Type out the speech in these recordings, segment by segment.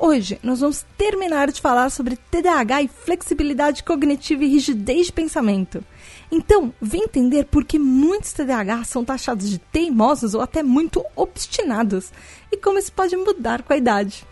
Hoje nós vamos terminar de falar sobre TDAH e flexibilidade cognitiva e rigidez de pensamento. Então, vem entender por que muitos TDAH são taxados de teimosos ou até muito obstinados e como isso pode mudar com a idade.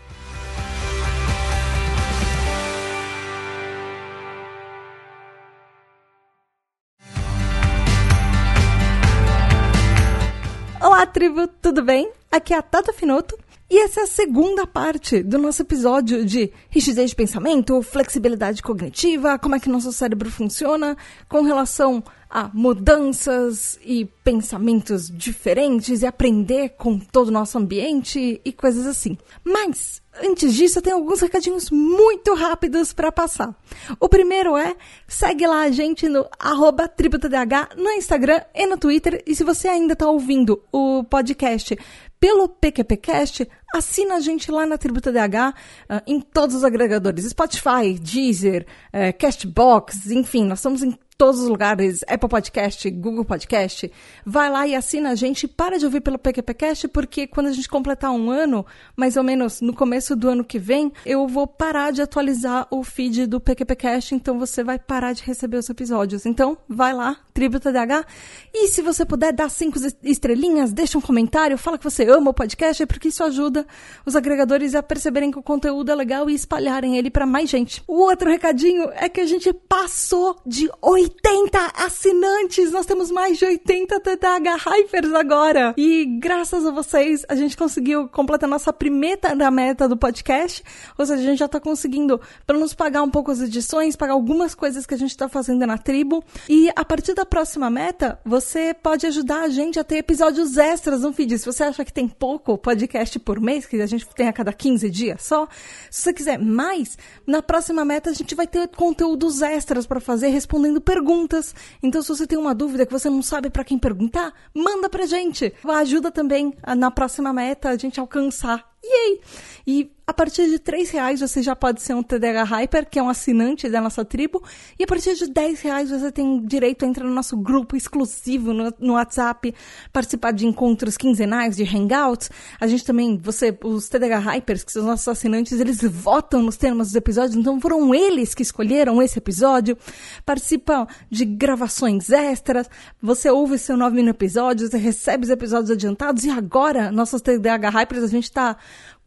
Olá, tribo, tudo bem? Aqui é a Tata Finoto e essa é a segunda parte do nosso episódio de rigidez de pensamento, flexibilidade cognitiva, como é que nosso cérebro funciona com relação a mudanças e pensamentos diferentes e aprender com todo o nosso ambiente e coisas assim. Mas antes disso, eu tenho alguns recadinhos muito rápidos para passar. O primeiro é, segue lá a gente no arroba tributadh no Instagram e no Twitter. E se você ainda está ouvindo o podcast pelo PQPcast, assina a gente lá na Tributa DH, ah, em todos os agregadores, Spotify, Deezer, uh, Castbox, enfim, nós estamos em todos os lugares, Apple Podcast, Google Podcast, vai lá e assina a gente. Para de ouvir pelo PQPcast, porque quando a gente completar um ano, mais ou menos no começo do ano que vem, eu vou parar de atualizar o feed do PQPcast, então você vai parar de receber os episódios. Então, vai lá, Tributa DH. E se você puder dar cinco estrelinhas, deixa um comentário, fala que você ama o podcast, porque isso ajuda os agregadores a perceberem que o conteúdo é legal e espalharem ele para mais gente. O outro recadinho é que a gente passou de 8 80 assinantes! Nós temos mais de 80 TDAH Hypers agora! E graças a vocês, a gente conseguiu completar nossa primeira meta do podcast. Ou seja, a gente já tá conseguindo, pelo menos, pagar um pouco as edições, pagar algumas coisas que a gente tá fazendo na tribo. E a partir da próxima meta, você pode ajudar a gente a ter episódios extras no feed. Se você acha que tem pouco podcast por mês, que a gente tem a cada 15 dias só, se você quiser mais, na próxima meta a gente vai ter conteúdos extras para fazer, respondendo perguntas perguntas. Então, se você tem uma dúvida que você não sabe para quem perguntar, manda pra gente. Ajuda também na próxima meta a gente alcançar. Yay! E a partir de três reais você já pode ser um TDH Hyper, que é um assinante da nossa tribo. E a partir de 10 reais você tem direito a entrar no nosso grupo exclusivo no, no WhatsApp, participar de encontros quinzenais, de hangouts. A gente também, você, os TDH Hypers, que são os nossos assinantes, eles votam nos temas dos episódios, então foram eles que escolheram esse episódio. Participam de gravações extras, você ouve seu nove mil episódios, você recebe os episódios adiantados e agora, nossos TDH Hypers, a gente está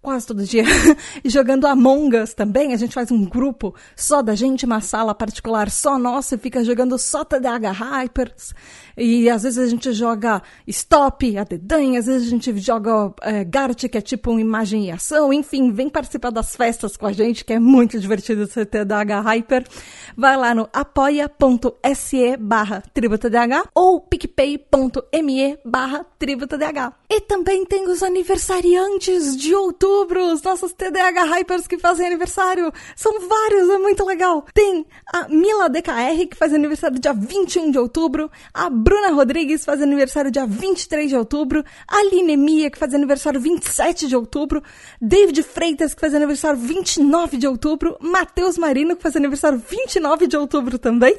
quase todo dia, jogando Among Us também. A gente faz um grupo só da gente, uma sala particular só nossa, e fica jogando só TDH Hypers. E às vezes a gente joga Stop, a dedanha, às vezes a gente joga é, Gart, que é tipo uma imagem e ação. Enfim, vem participar das festas com a gente, que é muito divertido ser TDH Hyper. Vai lá no apoia.se barra tributadh ou picpay.me barra tributadh. E também tem os aniversariantes de outubro, os nossos TDH Hypers que fazem aniversário. São vários, é muito legal. Tem a Mila DKR, que faz aniversário dia 21 de outubro, a Bruna Rodrigues faz aniversário dia 23 de outubro, Aline Mia, que faz aniversário 27 de outubro, David Freitas, que faz aniversário 29 de outubro, Matheus Marino, que faz aniversário 29 de outubro também,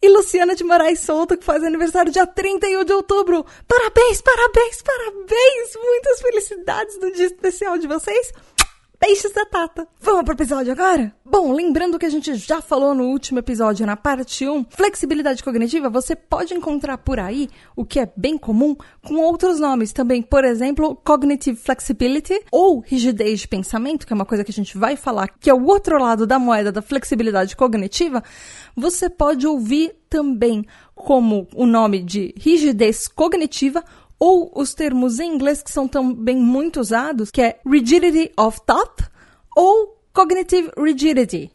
e Luciana de Moraes Souto, que faz aniversário dia 31 de outubro. Parabéns, parabéns, parabéns! Muitas felicidades no dia especial de vocês! Peixes da Tata. Vamos pro episódio agora? Bom, lembrando que a gente já falou no último episódio, na parte 1, flexibilidade cognitiva, você pode encontrar por aí, o que é bem comum, com outros nomes também. Por exemplo, cognitive flexibility ou rigidez de pensamento, que é uma coisa que a gente vai falar, que é o outro lado da moeda da flexibilidade cognitiva. Você pode ouvir também como o nome de rigidez cognitiva ou os termos em inglês que são também muito usados, que é rigidity of thought ou cognitive rigidity.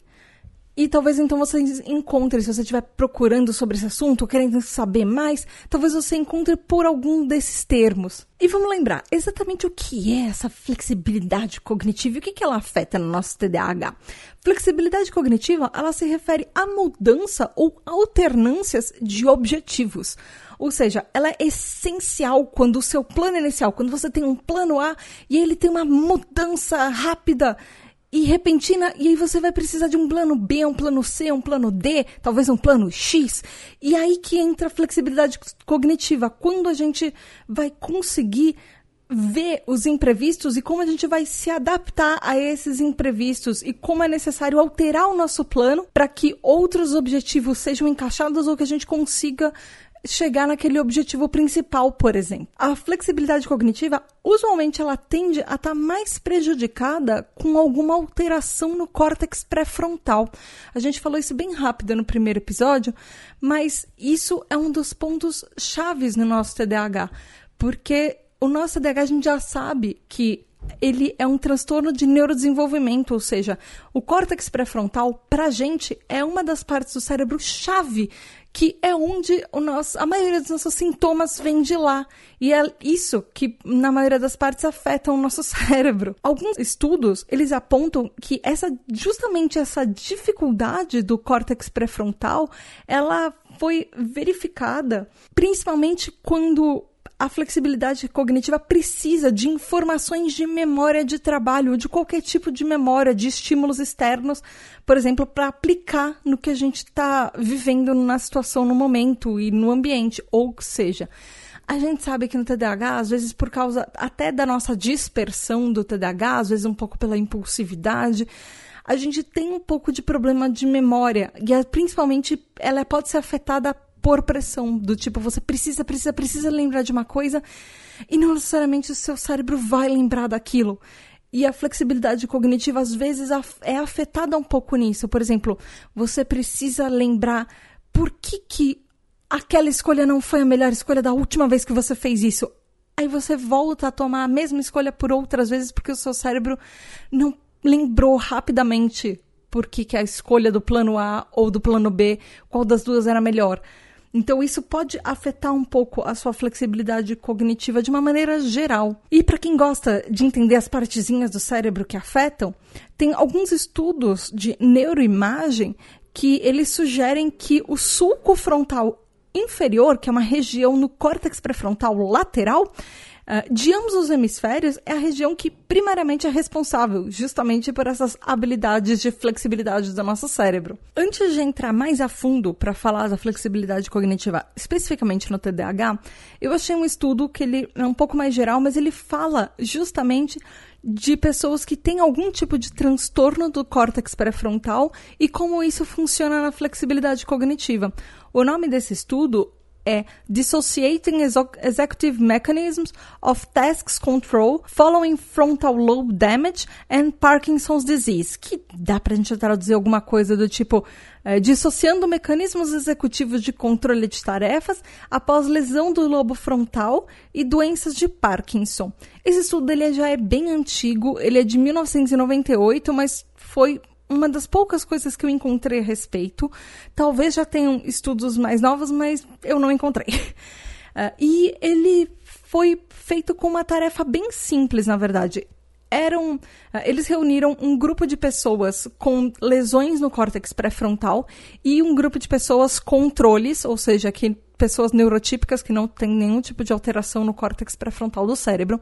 E talvez então você encontre, se você estiver procurando sobre esse assunto, querendo saber mais, talvez você encontre por algum desses termos. E vamos lembrar exatamente o que é essa flexibilidade cognitiva e o que, que ela afeta no nosso TDAH. Flexibilidade cognitiva, ela se refere à mudança ou alternâncias de objetivos. Ou seja, ela é essencial quando o seu plano inicial, quando você tem um plano A e ele tem uma mudança rápida e repentina, e aí você vai precisar de um plano B, um plano C, um plano D, talvez um plano X. E aí que entra a flexibilidade cognitiva, quando a gente vai conseguir ver os imprevistos e como a gente vai se adaptar a esses imprevistos e como é necessário alterar o nosso plano para que outros objetivos sejam encaixados ou que a gente consiga chegar naquele objetivo principal, por exemplo. A flexibilidade cognitiva, usualmente, ela tende a estar tá mais prejudicada com alguma alteração no córtex pré-frontal. A gente falou isso bem rápido no primeiro episódio, mas isso é um dos pontos chaves no nosso TDAH, porque o nosso TDAH a gente já sabe que ele é um transtorno de neurodesenvolvimento, ou seja, o córtex pré-frontal, para a gente, é uma das partes do cérebro chave que é onde nosso, a maioria dos nossos sintomas vem de lá. E é isso que, na maioria das partes, afeta o nosso cérebro. Alguns estudos, eles apontam que essa, justamente essa dificuldade do córtex pré-frontal, ela foi verificada principalmente quando a flexibilidade cognitiva precisa de informações de memória de trabalho, de qualquer tipo de memória, de estímulos externos, por exemplo, para aplicar no que a gente está vivendo na situação no momento e no ambiente, ou seja. A gente sabe que no TDAH, às vezes por causa até da nossa dispersão do TDAH, às vezes um pouco pela impulsividade, a gente tem um pouco de problema de memória e principalmente ela pode ser afetada por pressão, do tipo, você precisa, precisa, precisa lembrar de uma coisa e não necessariamente o seu cérebro vai lembrar daquilo. E a flexibilidade cognitiva, às vezes, é afetada um pouco nisso. Por exemplo, você precisa lembrar por que, que aquela escolha não foi a melhor escolha da última vez que você fez isso. Aí você volta a tomar a mesma escolha por outras vezes porque o seu cérebro não lembrou rapidamente por que, que a escolha do plano A ou do plano B, qual das duas era melhor. Então, isso pode afetar um pouco a sua flexibilidade cognitiva de uma maneira geral. E para quem gosta de entender as partezinhas do cérebro que afetam, tem alguns estudos de neuroimagem que eles sugerem que o sulco frontal inferior, que é uma região no córtex pré-frontal lateral, de ambos os hemisférios, é a região que primariamente é responsável justamente por essas habilidades de flexibilidade do nosso cérebro. Antes de entrar mais a fundo para falar da flexibilidade cognitiva, especificamente no TDAH, eu achei um estudo que ele é um pouco mais geral, mas ele fala justamente de pessoas que têm algum tipo de transtorno do córtex pré-frontal e como isso funciona na flexibilidade cognitiva. O nome desse estudo é Dissociating Executive Mechanisms of Tasks Control Following Frontal Lobe Damage and Parkinson's Disease, que dá pra gente traduzir alguma coisa do tipo é, dissociando mecanismos executivos de controle de tarefas após lesão do lobo frontal e doenças de Parkinson. Esse estudo ele já é bem antigo, ele é de 1998, mas foi uma das poucas coisas que eu encontrei a respeito. Talvez já tenham estudos mais novos, mas eu não encontrei. Uh, e ele foi feito com uma tarefa bem simples, na verdade. Eram, uh, eles reuniram um grupo de pessoas com lesões no córtex pré-frontal e um grupo de pessoas controles, ou seja, que pessoas neurotípicas que não têm nenhum tipo de alteração no córtex pré-frontal do cérebro.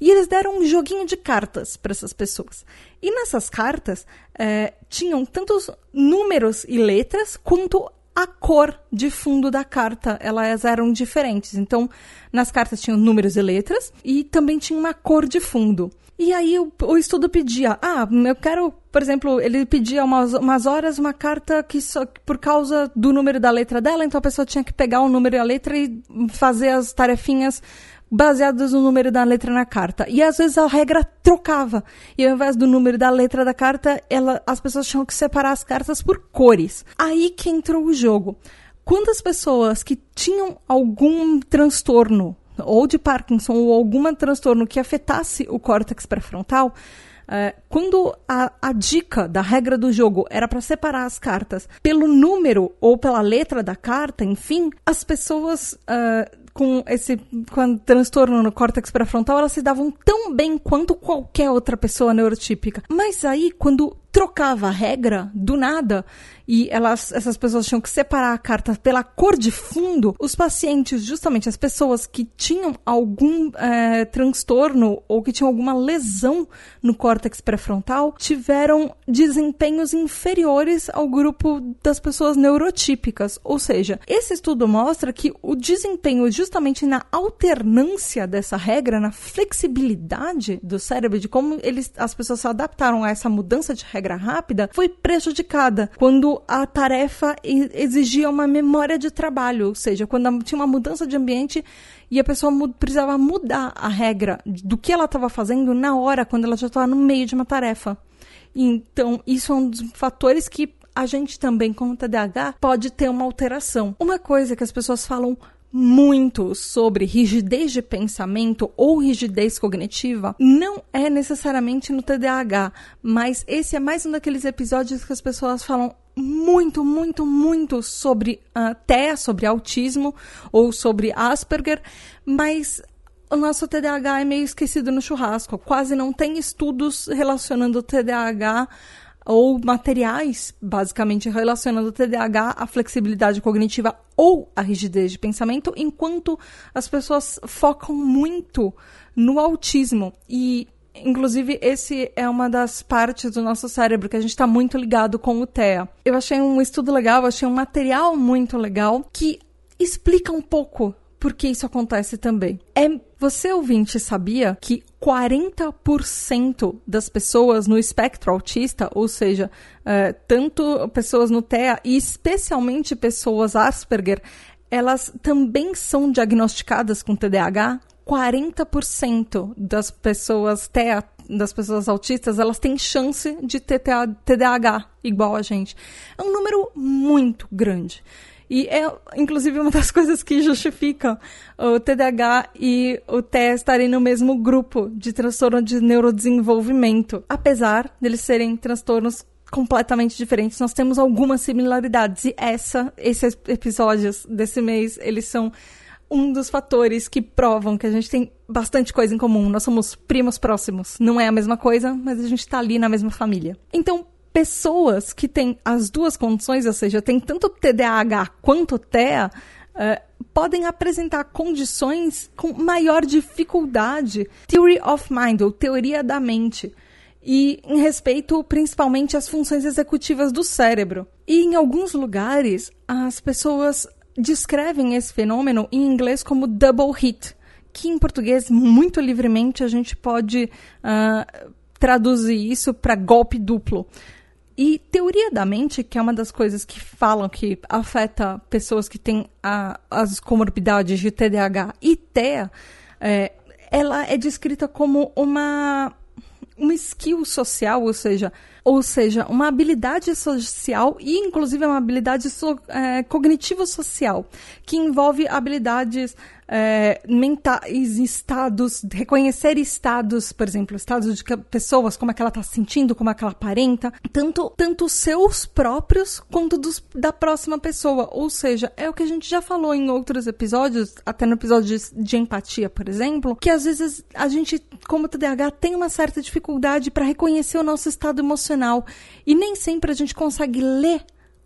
E eles deram um joguinho de cartas para essas pessoas. E nessas cartas é, tinham tantos números e letras quanto a cor de fundo da carta, elas eram diferentes. Então, nas cartas tinham números e letras e também tinha uma cor de fundo. E aí o, o estudo pedia, ah, eu quero, por exemplo, ele pedia umas, umas horas uma carta que só por causa do número da letra dela, então a pessoa tinha que pegar o número e a letra e fazer as tarefinhas baseadas no número da letra na carta. E às vezes a regra trocava. E ao invés do número da letra da carta, ela, as pessoas tinham que separar as cartas por cores. Aí que entrou o jogo. Quantas pessoas que tinham algum transtorno ou de Parkinson ou algum transtorno que afetasse o córtex pré-frontal, É, quando a, a, dica da regra do jogo era para separar as cartas pelo número ou pela letra da carta, enfim, as pessoas uh, com esse com transtorno no córtex pré-frontal, elas se davam tão bem quanto qualquer outra pessoa neurotípica. Mas aí, quando trocava a regra do nada e elas, essas pessoas tinham que separar a carta pela cor de fundo, os pacientes, justamente as pessoas que tinham algum é, transtorno ou que tinham alguma lesão no córtex pré-frontal, tiveram desempenhos inferiores ao grupo das pessoas neurotípicas. Ou seja, esse estudo mostra que o desempenho justamente na alternância dessa regra, na flexibilidade do cérebro, de como eles, as pessoas se adaptaram a essa mudança de regra regra rápida foi prejudicada quando a tarefa exigia uma memória de trabalho, ou seja, quando tinha uma mudança de ambiente e a pessoa precisava mudar a regra do que ela estava fazendo na hora, quando ela já estava no meio de uma tarefa. Então, isso é um dos fatores que a gente também, com o TDAH, pode ter uma alteração. Uma coisa que as pessoas falam muito sobre rigidez de pensamento ou rigidez cognitiva não é necessariamente no TDAH, mas esse é mais um daqueles episódios que as pessoas falam muito, muito, muito sobre uh, TEA, sobre autismo ou sobre Asperger, mas o nosso TDAH é meio esquecido no churrasco. Quase não tem estudos relacionando o TDAH ou materiais, basicamente relacionando o TDAH à flexibilidade cognitiva ou à rigidez de pensamento, enquanto as pessoas focam muito no autismo. E, inclusive, esse é uma das partes do nosso cérebro que a gente está muito ligado com o TEA. Eu achei um estudo legal, achei um material muito legal que explica um pouco por que isso acontece também. É, você ouvinte sabia que 40% das pessoas no espectro autista, ou seja, é, tanto pessoas no TEA e especialmente pessoas Asperger, elas também são diagnosticadas com TDAH? 40% das pessoas TEA, das pessoas autistas, elas têm chance de ter TDAH igual a gente. É um número muito grande. E é, inclusive, uma das coisas que justificam o TDAH e o TEA estarem no mesmo grupo de transtorno de neurodesenvolvimento. Apesar deles serem transtornos completamente diferentes, nós temos algumas similaridades. E essa, esses episódios desse mês, eles são um dos fatores que provam que a gente tem bastante coisa em comum. Nós somos primos próximos. Não é a mesma coisa, mas a gente está ali na mesma família. Então, pessoas que têm as duas condições, ou seja, tem tanto TDAH quanto TEA, uh, podem apresentar condições com maior dificuldade. Theory of Mind, ou teoria da mente. E em respeito principalmente às funções executivas do cérebro. E em alguns lugares, as pessoas descrevem esse fenômeno em inglês como double hit, que em português, muito livremente, a gente pode uh, traduzir isso para golpe duplo. E teoria da mente, que é uma das coisas que falam que afeta pessoas que têm a, as comorbidades de TDAH e TEA, é, ela é descrita como uma, uma skill social, ou seja, ou seja, uma habilidade social e, inclusive, uma habilidade so, é, cognitivo-social, que envolve habilidades é, mentais, estados, reconhecer estados, por exemplo, estados de pessoas, como é que ela está se sentindo, como é que ela aparenta, tanto, tanto seus próprios quanto dos, da próxima pessoa. Ou seja, é o que a gente já falou em outros episódios, até no episódio de, de empatia, por exemplo, que às vezes a gente, como TDAH, tem uma certa dificuldade para reconhecer o nosso estado emocional e nem sempre a gente consegue ler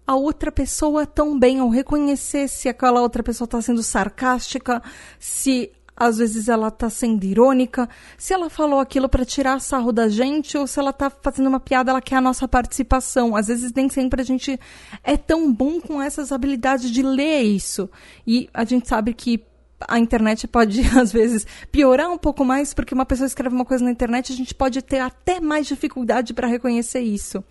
a outra pessoa bem, ou reconhecer se aquela outra pessoa está sendo sarcástica, se às vezes ela está sendo irônica, se ela falou aquilo para tirar sarro da gente ou se ela está fazendo uma piada, ela quer a nossa participação. Às vezes nem sempre a gente é tão bom com essas habilidades de ler isso. E a gente sabe que a internet pode, às vezes, piorar um pouco mais, porque uma pessoa escreve uma coisa na internet, a gente pode ter até mais dificuldade para reconhecer isso.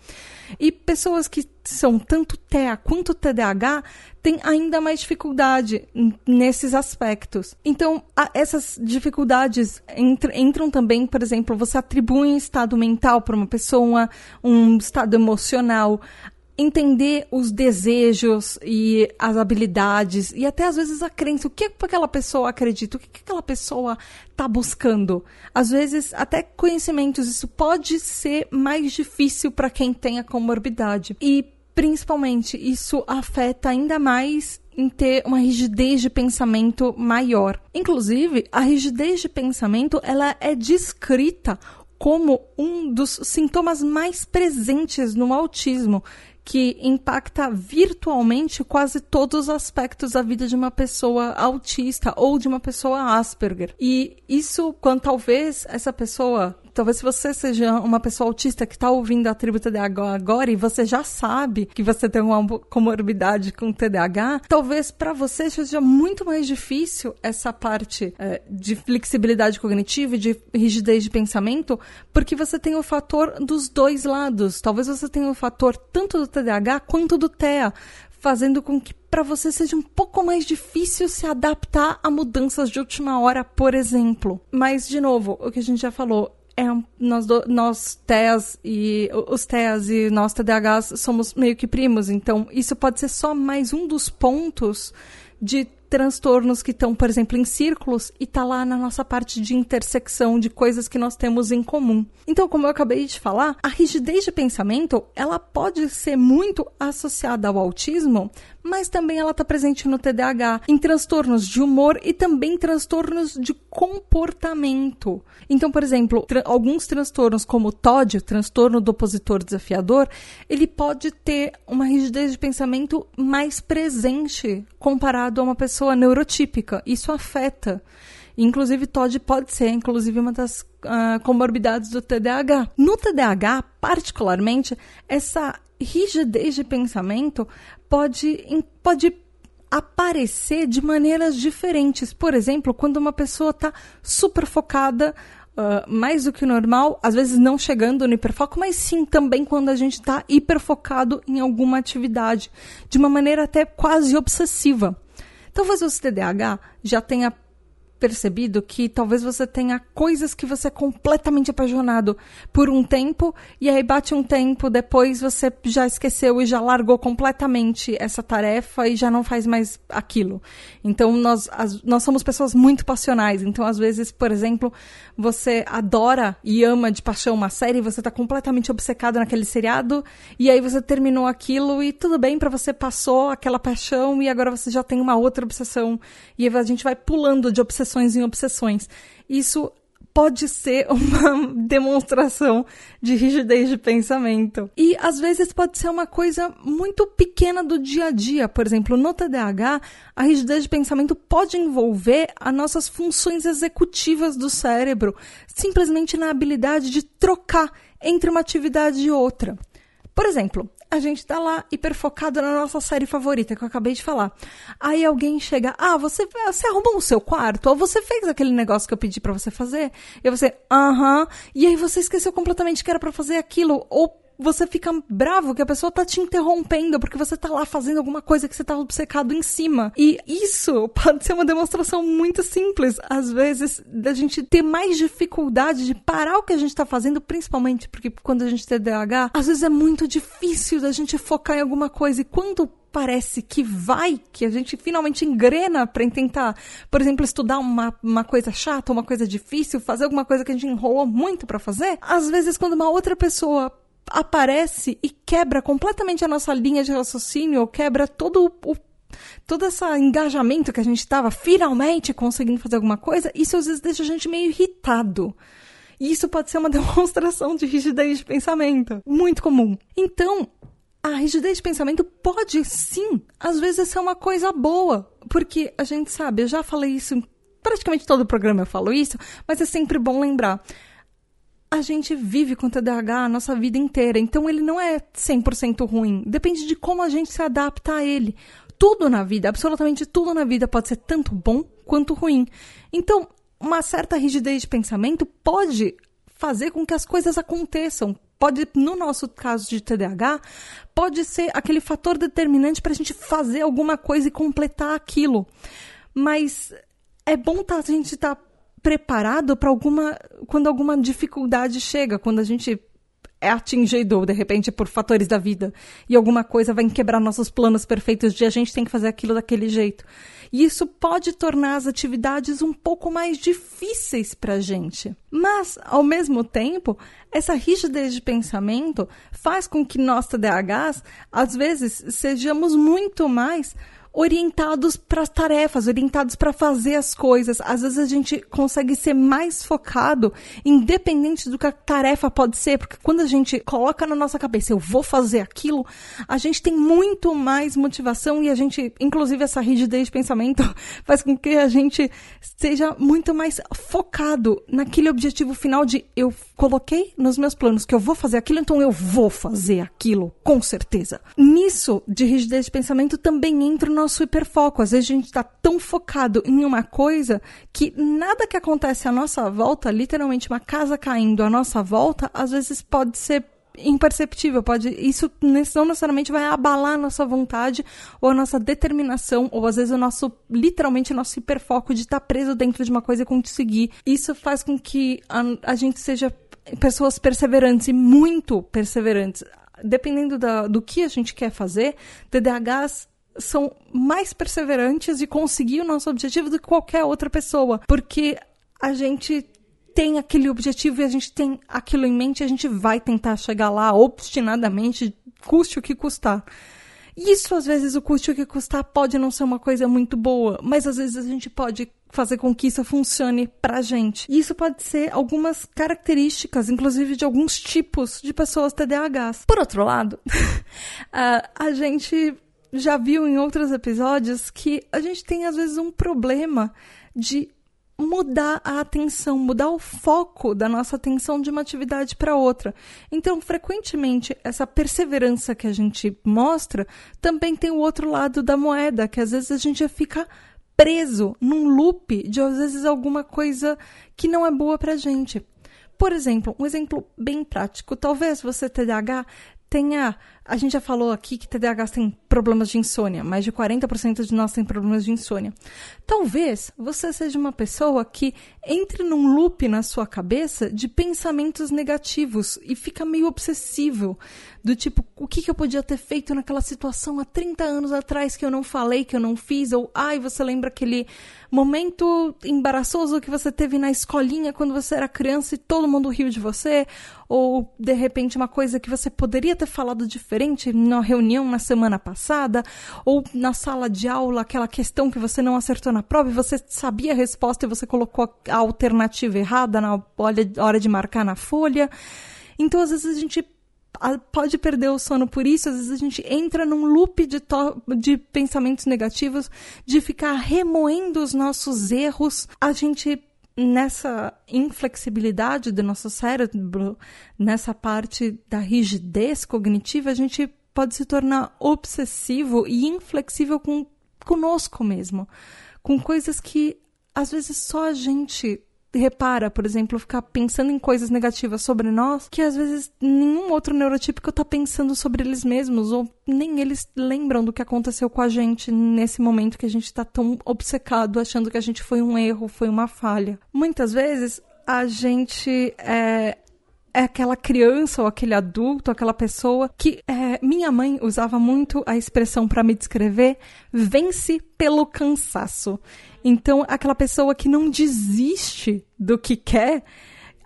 E pessoas que são tanto TEA quanto TDAH têm ainda mais dificuldade nesses aspectos. Então, essas dificuldades entram, também, por exemplo, você atribui um estado mental para uma pessoa, um estado emocional entender os desejos e as habilidades e até às vezes a crença. O que, que aquela pessoa acredita? O que, que aquela pessoa está buscando? Às vezes, até conhecimentos. Isso pode ser mais difícil para quem tem a comorbidade. E principalmente, isso afeta ainda mais em ter uma rigidez de pensamento maior. Inclusive, a rigidez de pensamento ela é descrita como um dos sintomas mais presentes no autismo, que impacta virtualmente quase todos os aspectos da vida de uma pessoa autista ou de uma pessoa Asperger. E isso, quando talvez essa pessoa talvez se você seja uma pessoa autista que está ouvindo a tribo TDAH agora e você já sabe que você tem uma comorbidade com TDAH, talvez para você seja muito mais difícil essa parte é, de flexibilidade cognitiva e de rigidez de pensamento, porque você tem o fator dos dois lados. Talvez você tenha o fator tanto do TDAH quanto do TEA fazendo com que para você seja um pouco mais difícil se adaptar a mudanças de última hora, por exemplo. Mas, de novo, o que a gente já falou, é, nós, do, nós TEAs e os TEAs e nós TDAHs somos meio que primos, então isso pode ser só mais um dos pontos de transtornos que estão, por exemplo, em círculos e tá lá na nossa parte de intersecção de coisas que nós temos em comum. Então, como eu acabei de falar, a rigidez de pensamento, ela pode ser muito associada ao autismo, mas também ela está presente no TDAH, em transtornos de humor e também transtornos de comportamento. Então, por exemplo, tra alguns transtornos como o TOD, o transtorno do opositor desafiador, ele pode ter uma rigidez de pensamento mais presente comparado a uma pessoa neurotípica. Isso afeta. Inclusive, TOD pode ser, inclusive, uma das uh, comorbidades do TDAH. No TDAH, particularmente, essa rigidez de pensamento pode, pode aparecer de maneiras diferentes. Por exemplo, quando uma pessoa está super focada, uh, mais do que normal, às vezes não chegando no hiperfoco, mas sim também quando a gente está hiperfocado em alguma atividade, de uma maneira até quase obsessiva. Talvez o TDAH já tenha percebido que talvez você tenha coisas que você é completamente apaixonado por um tempo e aí bate um tempo depois você já esqueceu e já largou completamente essa tarefa e já não faz mais aquilo. Então nós as, nós somos pessoas muito passionais. Então às vezes, por exemplo, você adora e ama de paixão uma série, você está completamente obcecado naquele seriado e aí você terminou aquilo e tudo bem para você passou aquela paixão e agora você já tem uma outra obsessão e a gente vai pulando de obsessão obsessões em obsessões. Isso pode ser uma demonstração de rigidez de pensamento. E às vezes pode ser uma coisa muito pequena do dia a dia. Por exemplo, no TDAH, a rigidez de pensamento pode envolver as nossas funções executivas do cérebro, simplesmente na habilidade de trocar entre uma atividade e outra. Por exemplo, a gente tá lá hiperfocado na nossa série favorita, que eu acabei de falar. Aí alguém chega, ah, você, você arrumou o seu quarto? Ou você fez aquele negócio que eu pedi para você fazer? E você, aham. Uh -huh. E aí você esqueceu completamente que era para fazer aquilo. Ou você fica bravo que a pessoa tá te interrompendo porque você tá lá fazendo alguma coisa que você tá obcecado em cima. E isso pode ser uma demonstração muito simples, às vezes, da gente ter mais dificuldade de parar o que a gente tá fazendo, principalmente porque quando a gente tem DH, às vezes é muito difícil da gente focar em alguma coisa. E quando parece que vai, que a gente finalmente engrena para tentar, por exemplo, estudar uma, uma coisa chata, uma coisa difícil, fazer alguma coisa que a gente enrolou muito para fazer, às vezes quando uma outra pessoa aparece e quebra completamente a nossa linha de raciocínio, quebra todo o todo esse engajamento que a gente estava finalmente conseguindo fazer alguma coisa, isso às vezes deixa a gente meio irritado. E isso pode ser uma demonstração de rigidez de pensamento, muito comum. Então, a rigidez de pensamento pode sim, às vezes, ser uma coisa boa, porque a gente sabe, eu já falei isso, praticamente todo o programa eu falo isso, mas é sempre bom lembrar a gente vive com TDAH a nossa vida inteira, então ele não é 100% ruim. Depende de como a gente se adapta a ele. Tudo na vida, absolutamente tudo na vida pode ser tanto bom quanto ruim. Então, uma certa rigidez de pensamento pode fazer com que as coisas aconteçam. Pode, no nosso caso de TDAH, pode ser aquele fator determinante para a gente fazer alguma coisa e completar aquilo. Mas é bom tá, a gente estar tá preparado para alguma quando alguma dificuldade chega, quando a gente é atingido, de repente, por fatores da vida. E alguma coisa vai quebrar nossos planos perfeitos de a gente tem que fazer aquilo daquele jeito. E isso pode tornar as atividades um pouco mais difíceis para a gente. Mas, ao mesmo tempo, essa rigidez de pensamento faz com que nós TDAHs, às vezes, sejamos muito mais orientados para as tarefas, orientados para fazer as coisas. Às vezes a gente consegue ser mais focado, independente do que a tarefa pode ser, porque quando a gente coloca na nossa cabeça, eu vou fazer aquilo, a gente tem muito mais motivação e a gente, inclusive essa rigidez de pensamento, faz com que a gente seja muito mais focado naquele objetivo final de eu coloquei nos meus planos que eu vou fazer aquilo, então eu vou fazer aquilo, com certeza. Nisso de rigidez de pensamento também entra o nosso hiperfoco. Às vezes a gente está tão focado em uma coisa que nada que acontece à nossa volta, literalmente uma casa caindo à nossa volta, às vezes pode ser imperceptível, pode isso não necessariamente vai abalar a nossa vontade ou a nossa determinação ou às vezes o nosso literalmente o nosso hiperfoco de estar tá preso dentro de uma coisa e conseguir. Isso faz com que a, a gente seja pessoas perseverantes e muito perseverantes. Dependendo da, do que a gente quer fazer, TDAHs são mais perseverantes e conseguir o nosso objetivo do que qualquer outra pessoa, porque a gente tem aquele objetivo e a gente tem aquilo em mente, a gente vai tentar chegar lá obstinadamente, custe o que custar. Isso, às vezes, o custe o que custar pode não ser uma coisa muito boa, mas às vezes a gente pode fazer com que isso funcione pra gente. E isso pode ser algumas características, inclusive de alguns tipos de pessoas TDAHs. Por outro lado, a gente já viu em outros episódios que a gente tem às vezes um problema de mudar a atenção, mudar o foco da nossa atenção de uma atividade para outra. Então, frequentemente, essa perseverança que a gente mostra também tem o outro lado da moeda, que às vezes a gente fica preso num loop de às vezes alguma coisa que não é boa para a gente. Por exemplo, um exemplo bem prático. Talvez você TDAH tenha. A gente já falou aqui que TDAH tem problemas de insônia. Mais de 40% de nós tem problemas de insônia. Talvez você seja uma pessoa que entre num loop na sua cabeça de pensamentos negativos e fica meio obsessivo. Do tipo, o que, eu podia ter feito naquela situação há 30 anos atrás que eu não falei, que eu não fiz? Ou, ai, você lembra aquele momento embaraçoso que você teve na escolinha quando você era criança e todo mundo riu de você? Ou, de repente, uma coisa que você poderia ter falado diferente na reunião na semana passada? Ou na sala de aula, aquela questão que você não acertou na prova e você sabia a resposta e você colocou a alternativa errada na hora de marcar na folha? Então, às vezes, a gente pode perder o sono por isso, às vezes a gente entra num loop de, de pensamentos negativos, de ficar remoendo os nossos erros. A gente nessa inflexibilidade do nosso cérebro, nessa parte da rigidez cognitiva, a gente pode se tornar obsessivo e inflexível com conosco mesmo, com coisas que às vezes só a gente repara, por exemplo, ficar pensando em coisas negativas sobre nós, que às vezes nenhum outro neurotípico tá pensando sobre eles mesmos, ou nem eles lembram do que aconteceu com a gente nesse momento que a gente tá tão obcecado, achando que a gente foi um erro, foi uma falha. Muitas vezes a gente é, é aquela criança ou aquele adulto, aquela pessoa que é, minha mãe usava muito a expressão para me descrever, vence pelo cansaço. Então, aquela pessoa que não desiste do que quer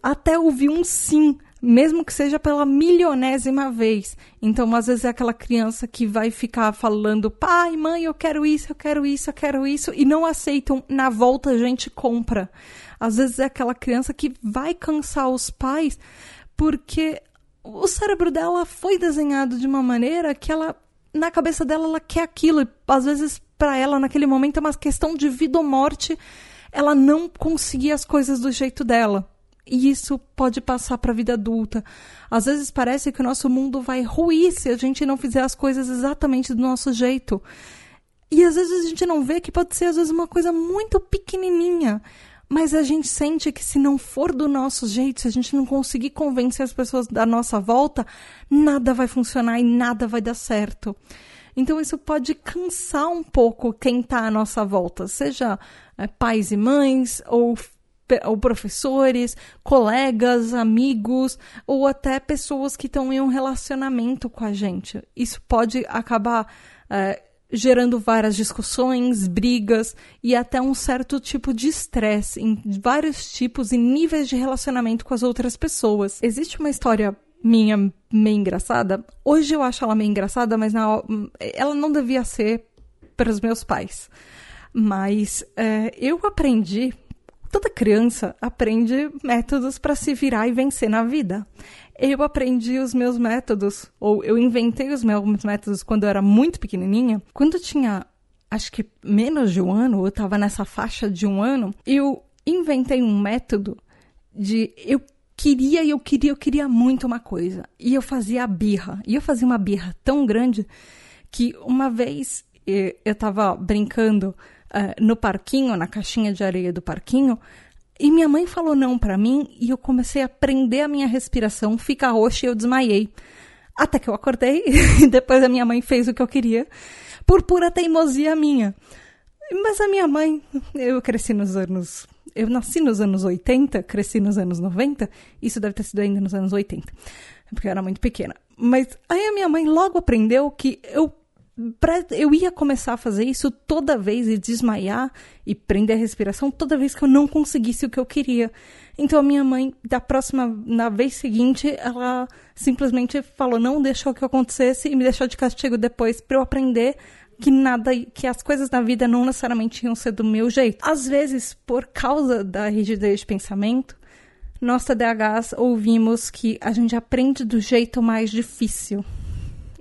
até ouvir um sim, mesmo que seja pela milionésima vez. Então, às vezes é aquela criança que vai ficar falando: pai, mãe, eu quero isso, eu quero isso, eu quero isso, e não aceitam. Na volta, a gente compra. Às vezes é aquela criança que vai cansar os pais porque o cérebro dela foi desenhado de uma maneira que ela na cabeça dela ela quer aquilo e às vezes para ela naquele momento é uma questão de vida ou morte ela não conseguir as coisas do jeito dela e isso pode passar para a vida adulta. Às vezes parece que o nosso mundo vai ruir se a gente não fizer as coisas exatamente do nosso jeito. E às vezes a gente não vê que pode ser às vezes uma coisa muito pequenininha, mas a gente sente que se não for do nosso jeito, se a gente não conseguir convencer as pessoas da nossa volta, nada vai funcionar e nada vai dar certo. Então isso pode cansar um pouco quem está à nossa volta, seja é, pais e mães ou ou professores, colegas, amigos, ou até pessoas que estão em um relacionamento com a gente. Isso pode acabar é, gerando várias discussões, brigas e até um certo tipo de estresse em vários tipos e níveis de relacionamento com as outras pessoas. Existe uma história minha meio engraçada. Hoje eu acho ela meio engraçada, mas na, ela não devia ser para os meus pais. Mas é, eu aprendi Toda criança aprende métodos para se virar e vencer na vida. Eu aprendi os meus métodos, ou eu inventei os meus métodos quando eu era muito pequenininha. Quando eu tinha, acho que menos de um ano, eu estava nessa faixa de um ano, eu inventei um método de eu queria eu queria, eu queria muito uma coisa. E eu fazia a birra. E eu fazia uma birra tão grande que uma vez eh, eu estava brincando uh, no parquinho, na caixinha de areia do parquinho, e minha mãe falou não para mim e eu comecei a prender a minha respiração, ficar roxa e eu desmaiei. Até que eu acordei e depois a minha mãe fez o que eu queria, por pura teimosia minha. Mas a minha mãe, eu cresci nos anos. Eu nasci nos anos 80, cresci nos anos 90, isso deve ter sido ainda nos anos 80, porque eu era muito pequena. Mas aí a minha mãe logo aprendeu que eu pra, eu ia começar a fazer isso toda vez e desmaiar e prender a respiração toda vez que eu não conseguisse o que eu queria. Então a minha mãe, da próxima, na vez seguinte, ela simplesmente falou: não deixou que acontecesse e me deixou de castigo depois para eu aprender que nada, que as coisas na vida não necessariamente iam ser do meu jeito. Às vezes, por causa da rigidez de pensamento, nós TDAHs ouvimos que a gente aprende do jeito mais difícil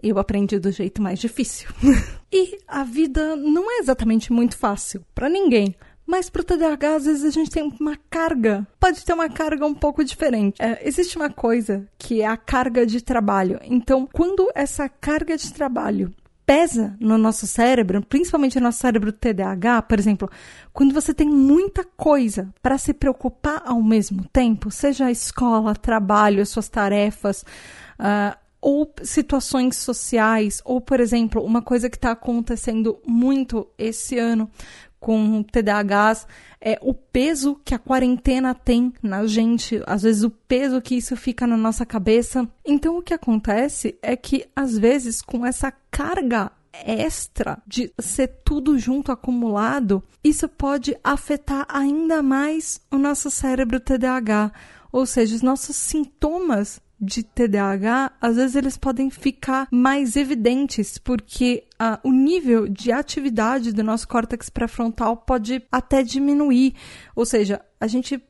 eu aprendi do jeito mais difícil. e a vida não é exatamente muito fácil para ninguém. Mas para o TDAH, às vezes a gente tem uma carga. Pode ter uma carga um pouco diferente. É, existe uma coisa que é a carga de trabalho. Então, quando essa carga de trabalho pesa no nosso cérebro, principalmente no nosso cérebro TDAH, por exemplo, quando você tem muita coisa para se preocupar ao mesmo tempo, seja a escola, trabalho, as suas tarefas, uh, ou situações sociais, ou, por exemplo, uma coisa que está acontecendo muito esse ano com TDAHs é o peso que a quarentena tem na gente, às vezes o peso que isso fica na nossa cabeça. Então, o que acontece é que, às vezes, com essa carga extra de ser tudo junto acumulado, isso pode afetar ainda mais o nosso cérebro TDAH. Ou seja, os nossos sintomas de TDAH, às vezes eles podem ficar mais evidentes, porque uh, o nível de atividade do nosso córtex pré-frontal pode até diminuir. Ou seja, a gente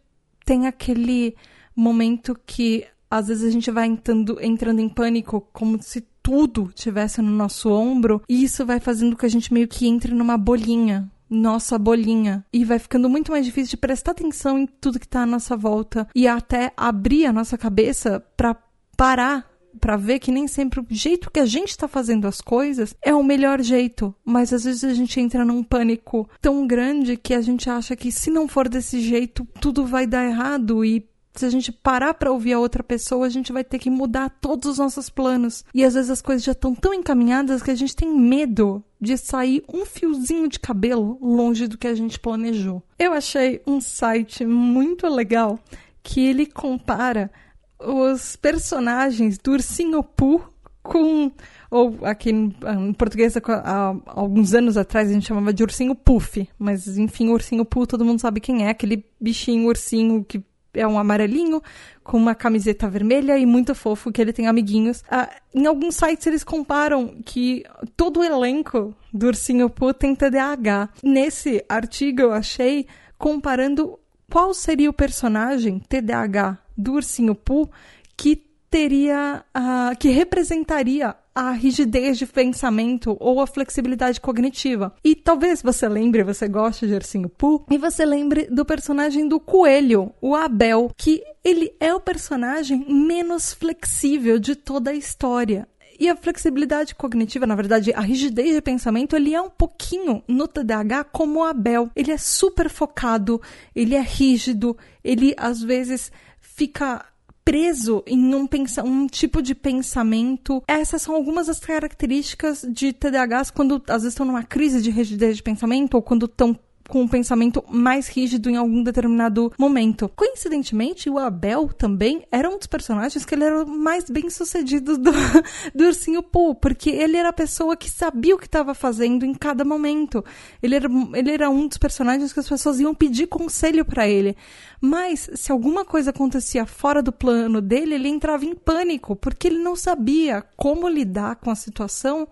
tem aquele momento que às vezes a gente vai entrando, entrando em pânico, como se tudo tivesse no nosso ombro, e isso vai fazendo com que a gente meio que entre numa bolinha, nossa bolinha. E vai ficando muito mais difícil de prestar atenção em tudo que está à nossa volta. E até abrir a nossa cabeça para parar para ver que nem sempre o jeito que a gente está fazendo as coisas é o melhor jeito, mas às vezes a gente entra num pânico tão grande que a gente acha que se não for desse jeito, tudo vai dar errado. E se a gente parar para ouvir a outra pessoa, a gente vai ter que mudar todos os nossos planos. E às vezes as coisas já estão tão encaminhadas que a gente tem medo de sair um fiozinho de cabelo longe do que a gente planejou. Eu achei um site muito legal que ele compara os personagens do Ursinho Pooh com ou aqui em, português há, alguns anos atrás a gente chamava de ursinho puff, mas enfim, ursinho Pooh todo mundo sabe quem é, aquele bichinho ursinho que é um amarelinho com uma camiseta vermelha e muito fofo que ele tem amiguinhos. Ah, em alguns sites eles comparam que todo o elenco do Ursinho Pooh tem TDAH. Nesse artigo eu achei comparando qual seria o personagem TDAH do Ursinho Pooh que teria, uh, que representaria a rigidez de pensamento ou a flexibilidade cognitiva. E talvez você lembre, você goste de Ursinho Pooh, e você lembre do personagem do coelho, o Abel, que ele é o personagem menos flexível de toda a história. E a flexibilidade cognitiva, na verdade, a rigidez de pensamento, ele é um pouquinho no TDAH como o Abel. Ele é super focado, ele é rígido, ele às vezes fica preso em um, um tipo de pensamento. Essas são algumas das características de TDAHs quando às vezes estão numa crise de rigidez de pensamento ou quando estão com um pensamento mais rígido em algum determinado momento. Coincidentemente, o Abel também era um dos personagens que ele era o mais bem sucedido do, do Ursinho Pooh, porque ele era a pessoa que sabia o que estava fazendo em cada momento. Ele era, ele era um dos personagens que as pessoas iam pedir conselho para ele. Mas, se alguma coisa acontecia fora do plano dele, ele entrava em pânico, porque ele não sabia como lidar com a situação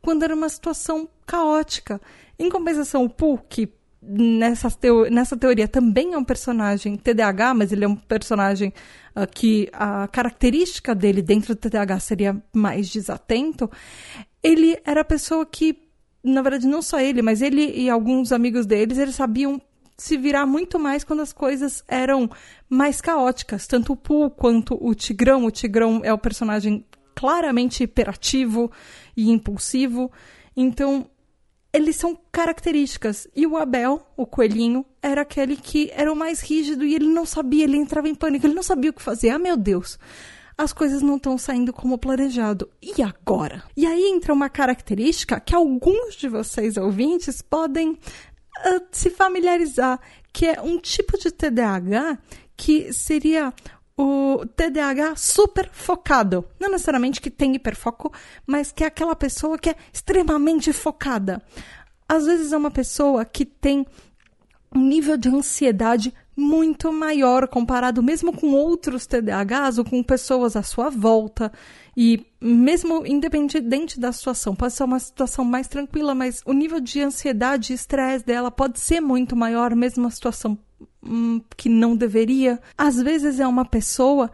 quando era uma situação caótica. Em compensação, o Pooh, que nessa, teo nessa teoria também é um personagem TDAH, mas ele é um personagem uh, que a característica dele dentro do TDAH seria mais desatento, ele era a pessoa que, na verdade, não só ele, mas ele e alguns amigos deles, eles sabiam se virar muito mais quando as coisas eram mais caóticas. Tanto o Pooh quanto o Tigrão. O Tigrão é o personagem claramente hiperativo e impulsivo. Então, eles são características. E o Abel, o coelhinho, era aquele que era o mais rígido e ele não sabia, ele entrava em pânico, ele não sabia o que fazer. Ah, meu Deus! As coisas não estão saindo como planejado. E agora? E aí entra uma característica que alguns de vocês ouvintes podem uh, se familiarizar, que é um tipo de TDAH que seria o TDAH super focado. Não necessariamente que tem hiperfoco, mas que é aquela pessoa que é extremamente focada. Às vezes é uma pessoa que tem um nível de ansiedade muito maior comparado mesmo com outros TDAHs ou com pessoas à sua volta. E mesmo independente da situação, pode ser uma situação mais tranquila, mas o nível de ansiedade e estresse dela pode ser muito maior, mesmo uma situação hum, que não deveria. Às vezes é uma pessoa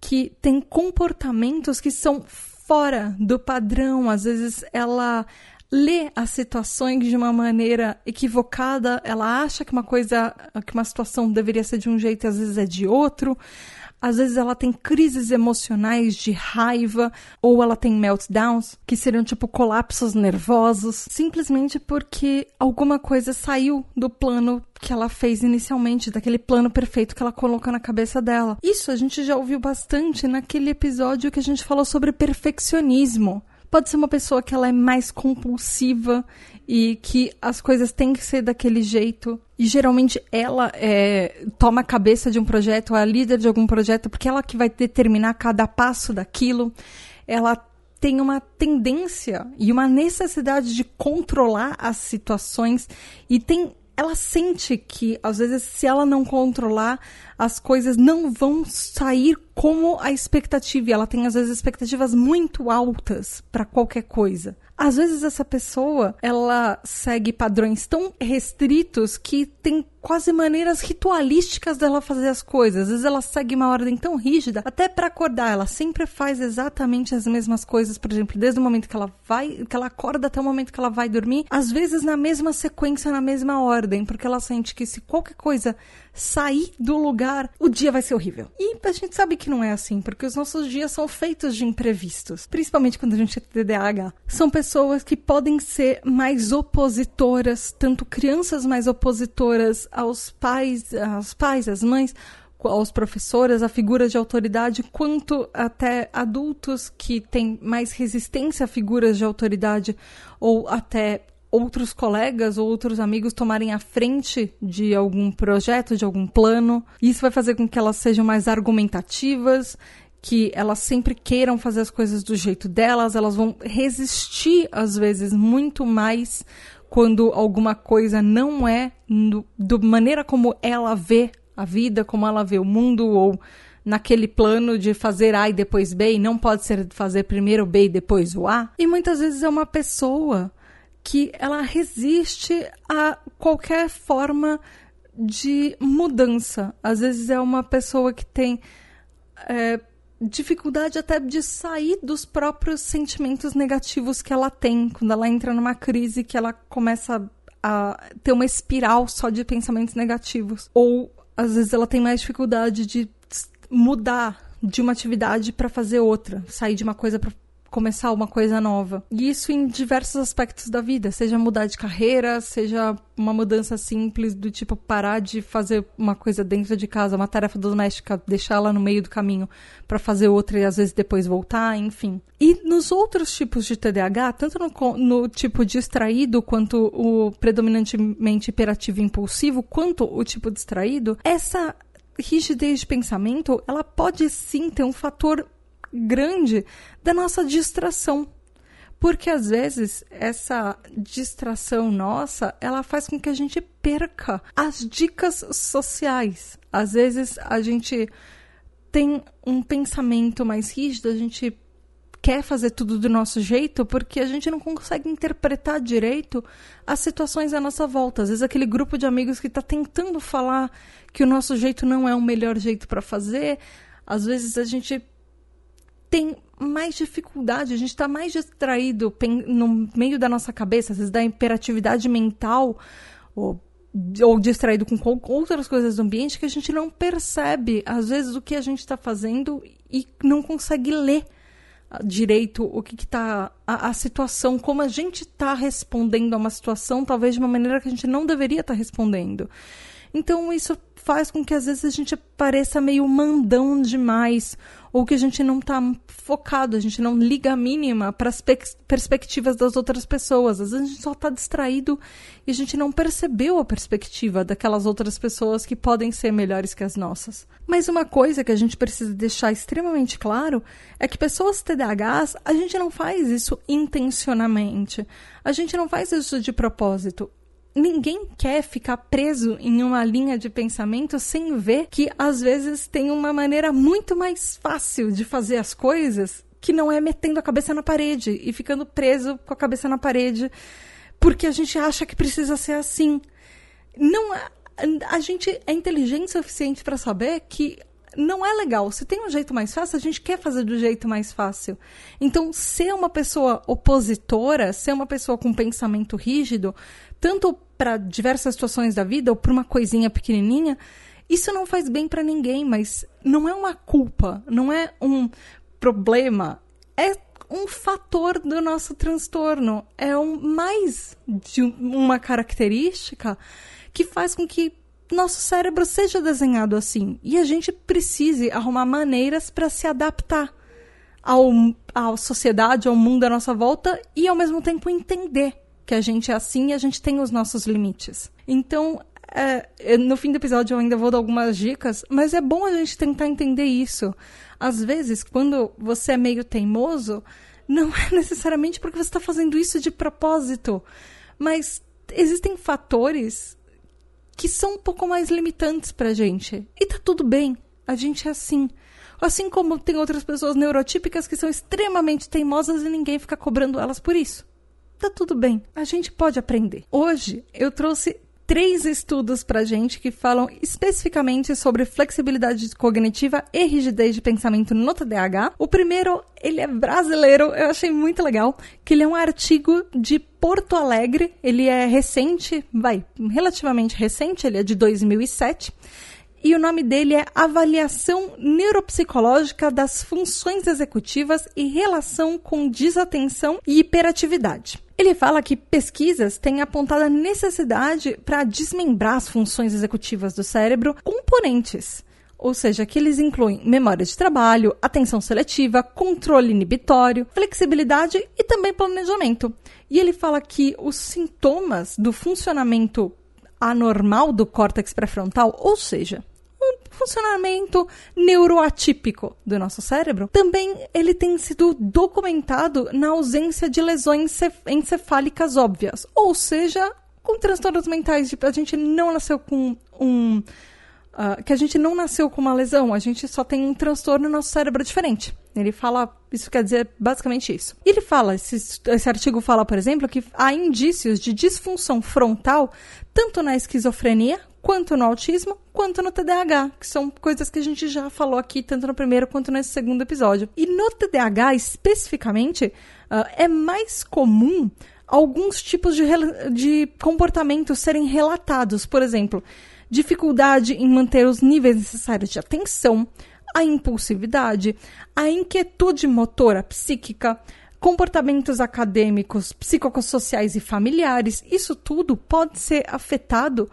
que tem comportamentos que são fora do padrão, às vezes ela lê as situações de uma maneira equivocada, ela acha que uma coisa, que uma situação deveria ser de um jeito e às vezes é de outro. Às vezes ela tem crises emocionais de raiva ou ela tem meltdowns, que seriam tipo colapsos nervosos, simplesmente porque alguma coisa saiu do plano que ela fez inicialmente, daquele plano perfeito que ela colocou na cabeça dela. Isso a gente já ouviu bastante naquele episódio que a gente falou sobre perfeccionismo. Pode ser uma pessoa que ela é mais compulsiva e que as coisas têm que ser daquele jeito. E geralmente ela é, toma a cabeça de um projeto, é a líder de algum projeto, porque ela que vai determinar cada passo daquilo. Ela tem uma tendência e uma necessidade de controlar as situações e tem ela sente que às vezes se ela não controlar as coisas não vão sair como a expectativa. Ela tem às vezes expectativas muito altas para qualquer coisa às vezes essa pessoa, ela segue padrões tão restritos que tem quase maneiras ritualísticas dela fazer as coisas. Às vezes ela segue uma ordem tão rígida, até para acordar, ela sempre faz exatamente as mesmas coisas, por exemplo, desde o momento que ela vai, que ela acorda até o momento que ela vai dormir, às vezes na mesma sequência, na mesma ordem, porque ela sente que se qualquer coisa sair do lugar, o dia vai ser horrível. E a gente sabe que não é assim, porque os nossos dias são feitos de imprevistos, principalmente quando a gente é TDAH. São pessoas que podem ser mais opositoras, tanto crianças mais opositoras aos pais, aos pais, às mães, aos professores, a figura de autoridade, quanto até adultos que têm mais resistência a figuras de autoridade ou até outros colegas ou outros amigos tomarem a frente de algum projeto, de algum plano. Isso vai fazer com que elas sejam mais argumentativas, que elas sempre queiram fazer as coisas do jeito delas, elas vão resistir às vezes muito mais quando alguma coisa não é do, maneira como ela vê a vida, como ela vê o mundo ou naquele plano de fazer A e depois B, e não pode ser fazer primeiro B e depois o A. E muitas vezes é uma pessoa que ela resiste a qualquer forma de mudança. Às vezes é uma pessoa que tem é, dificuldade até de sair dos próprios sentimentos negativos que ela tem quando ela entra numa crise que ela começa a ter uma espiral só de pensamentos negativos. Ou às vezes ela tem mais dificuldade de mudar de uma atividade para fazer outra, sair de uma coisa para começar uma coisa nova. E isso em diversos aspectos da vida, seja mudar de carreira, seja uma mudança simples do tipo parar de fazer uma coisa dentro de casa, uma tarefa doméstica, deixar ela no meio do caminho para fazer outra e às vezes depois voltar, enfim. E nos outros tipos de TDAH, tanto no, no tipo distraído quanto o predominantemente hiperativo e impulsivo, quanto o tipo distraído, essa rigidez de pensamento, ela pode sim ter um fator grande da nossa distração. Porque às vezes essa distração nossa, ela faz com que a gente perca as dicas sociais. Às vezes a gente tem um pensamento mais rígido, a gente quer fazer tudo do nosso jeito porque a gente não consegue interpretar direito as situações à nossa volta. Às vezes aquele grupo de amigos que está tentando falar que o nosso jeito não é o melhor jeito para fazer, às vezes a gente tem mais dificuldade, a gente está mais distraído no meio da nossa cabeça, às vezes da imperatividade mental, ou, ou distraído com outras coisas do ambiente que a gente não percebe, às vezes, o que a gente está fazendo e não consegue ler direito o que está a, a, situação, como a gente está respondendo a uma situação, talvez de uma maneira que a gente não deveria estar tá respondendo. Então isso faz com que às vezes a gente pareça meio mandão demais, ou que a gente não está focado, a gente não liga a mínima para as perspectivas das outras pessoas. Às vezes a gente só está distraído e a gente não percebeu a perspectiva daquelas outras pessoas que podem ser melhores que as nossas. Mas uma coisa que a gente precisa deixar extremamente claro é que pessoas TDAHs, a gente não faz isso intencionalmente. A gente não faz isso de propósito ninguém quer ficar preso em uma linha de pensamento sem ver que às vezes tem uma maneira muito mais fácil de fazer as coisas que não é metendo a cabeça na parede e ficando preso com a cabeça na parede porque a gente acha que precisa ser assim. Não a gente é inteligente o suficiente para saber que não é legal. Se tem um jeito mais fácil, a gente quer fazer do jeito mais fácil. Então, ser uma pessoa opositora, ser uma pessoa com pensamento rígido, tanto para diversas situações da vida ou para uma coisinha pequenininha, isso não faz bem para ninguém, mas não é uma culpa, não é um problema, é um fator do nosso transtorno, é um mais de uma característica que faz com que nosso cérebro seja desenhado assim. E a gente precise arrumar maneiras para se adaptar ao, à sociedade, ao mundo à nossa volta e ao mesmo tempo entender que a gente é assim e a gente tem os nossos limites. Então, é, no fim do episódio eu ainda vou dar algumas dicas, mas é bom a gente tentar entender isso. Às vezes, quando você é meio teimoso, não é necessariamente porque você está fazendo isso de propósito, mas existem fatores que são um pouco mais limitantes pra gente. E tá tudo bem, a gente é assim. Assim como tem outras pessoas neurotípicas que são extremamente teimosas e ninguém fica cobrando elas por isso tá tudo bem, a gente pode aprender. Hoje eu trouxe três estudos pra gente que falam especificamente sobre flexibilidade cognitiva e rigidez de pensamento no TDAH. O primeiro, ele é brasileiro, eu achei muito legal, que ele é um artigo de Porto Alegre, ele é recente, vai, relativamente recente, ele é de 2007 e o nome dele é Avaliação Neuropsicológica das Funções Executivas e Relação com Desatenção e Hiperatividade. Ele fala que pesquisas têm apontado a necessidade para desmembrar as funções executivas do cérebro componentes, ou seja, que eles incluem memória de trabalho, atenção seletiva, controle inibitório, flexibilidade e também planejamento. E ele fala que os sintomas do funcionamento anormal do córtex pré-frontal, ou seja, funcionamento neuroatípico do nosso cérebro, também ele tem sido documentado na ausência de lesões encefálicas óbvias, ou seja, com transtornos mentais, tipo, a gente não nasceu com um Uh, que a gente não nasceu com uma lesão, a gente só tem um transtorno no nosso cérebro diferente. Ele fala, isso quer dizer basicamente isso. Ele fala, esse, esse artigo fala, por exemplo, que há indícios de disfunção frontal tanto na esquizofrenia quanto no autismo, quanto no TDAH, que são coisas que a gente já falou aqui, tanto no primeiro quanto nesse segundo episódio. E no TDAH, especificamente, uh, é mais comum alguns tipos de, de comportamentos serem relatados. Por exemplo, dificuldade em manter os níveis necessários de atenção, a impulsividade, a inquietude motora psíquica, comportamentos acadêmicos, psicossociais e familiares, isso tudo pode ser afetado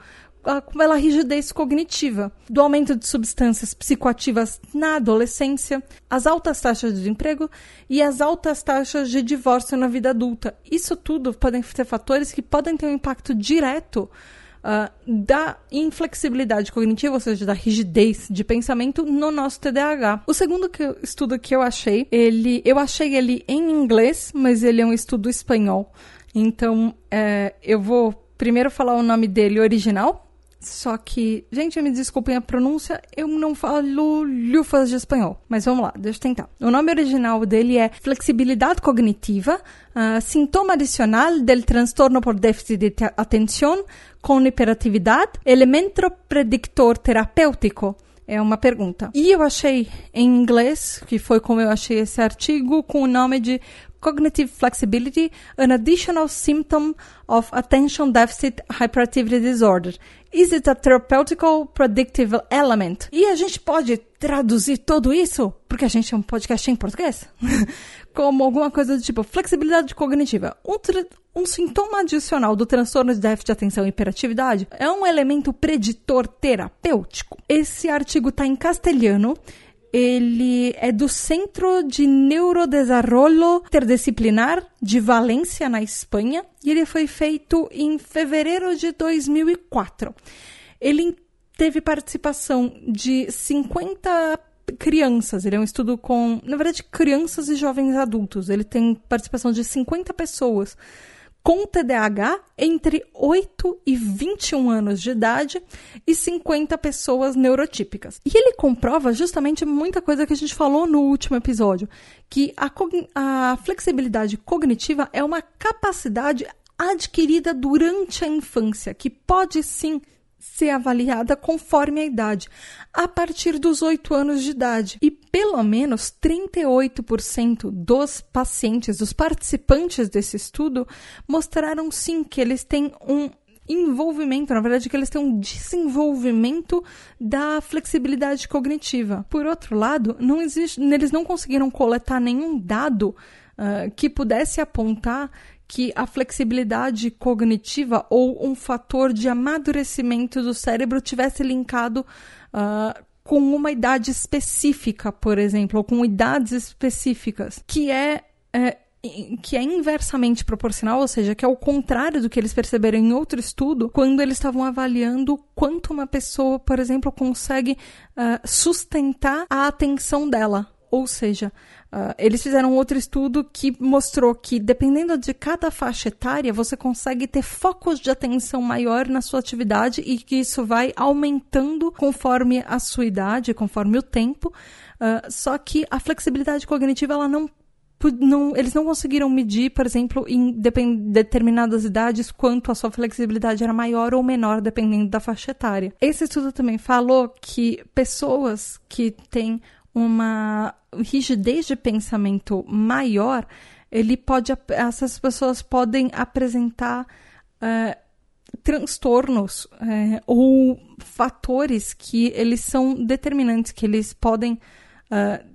pela rigidez cognitiva, do aumento de substâncias psicoativas na adolescência, as altas taxas de desemprego e as altas taxas de divórcio na vida adulta. Isso tudo podem ser fatores que podem ter um impacto direto uh, da inflexibilidade cognitiva, ou seja, da rigidez de pensamento no nosso TDAH. O segundo que estudo que eu achei, ele, eu achei ele em inglês, mas ele é um estudo espanhol. Então, é, eu vou primeiro falar o nome dele original, só que, gente, me desculpem a pronúncia, eu não falo lufas de espanhol. Mas vamos lá, deixa eu tentar. O nome original dele é Flexibilidade Cognitiva, uh, sintoma adicional del transtorno por déficit de atenção com hiperatividade, elemento predictor terapêutico. É uma pergunta. E eu achei em inglês, que foi como eu achei esse artigo, com o nome de cognitive flexibility, an additional symptom of attention deficit hyperactivity disorder. Is it a therapeutical predictive element? E a gente pode traduzir tudo isso, porque a gente é um podcast em português, como alguma coisa do tipo flexibilidade cognitiva. Um, um sintoma adicional do transtorno de déficit de atenção e hiperatividade é um elemento preditor terapêutico. Esse artigo está em castelhano ele é do Centro de Neurodesarrollo Interdisciplinar de Valência, na Espanha, e ele foi feito em fevereiro de 2004. Ele teve participação de 50 crianças. Ele é um estudo com, na verdade, crianças e jovens adultos. Ele tem participação de 50 pessoas com TDAH entre 8 e 21 anos de idade e 50 pessoas neurotípicas. E ele comprova justamente muita coisa que a gente falou no último episódio, que a, a flexibilidade cognitiva é uma capacidade adquirida durante a infância, que pode sim ser avaliada conforme a idade, a partir dos 8 anos de idade. E pelo menos 38% dos pacientes, dos participantes desse estudo, mostraram sim que eles têm um envolvimento, na verdade, que eles têm um desenvolvimento da flexibilidade cognitiva. Por outro lado, não existe, eles não conseguiram coletar nenhum dado uh, que pudesse apontar que a flexibilidade cognitiva ou um fator de amadurecimento do cérebro tivesse linkado uh, com uma idade específica, por exemplo, ou com idades específicas, que é, é que é inversamente proporcional, ou seja, que é o contrário do que eles perceberam em outro estudo, quando eles estavam avaliando quanto uma pessoa, por exemplo, consegue uh, sustentar a atenção dela. Ou seja, Uh, eles fizeram outro estudo que mostrou que, dependendo de cada faixa etária, você consegue ter focos de atenção maior na sua atividade e que isso vai aumentando conforme a sua idade, conforme o tempo. Uh, só que a flexibilidade cognitiva, ela não não, eles não conseguiram medir, por exemplo, em determinadas idades, quanto a sua flexibilidade era maior ou menor, dependendo da faixa etária. Esse estudo também falou que pessoas que têm uma rigidez de pensamento maior, ele pode, essas pessoas podem apresentar uh, transtornos uh, ou fatores que eles são determinantes, que eles podem uh,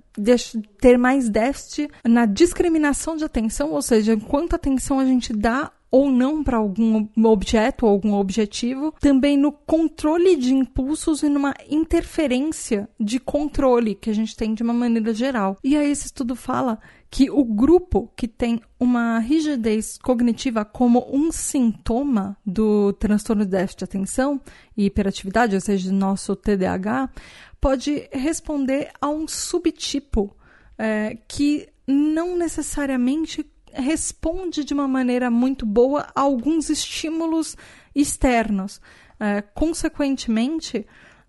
ter mais déficit na discriminação de atenção, ou seja, quanta atenção a gente dá ou não para algum objeto ou algum objetivo, também no controle de impulsos e numa interferência de controle que a gente tem de uma maneira geral. E aí esse estudo fala que o grupo que tem uma rigidez cognitiva como um sintoma do transtorno de déficit de atenção e hiperatividade, ou seja, nosso TDAH, pode responder a um subtipo é, que não necessariamente responde de uma maneira muito boa a alguns estímulos externos. Uh, consequentemente,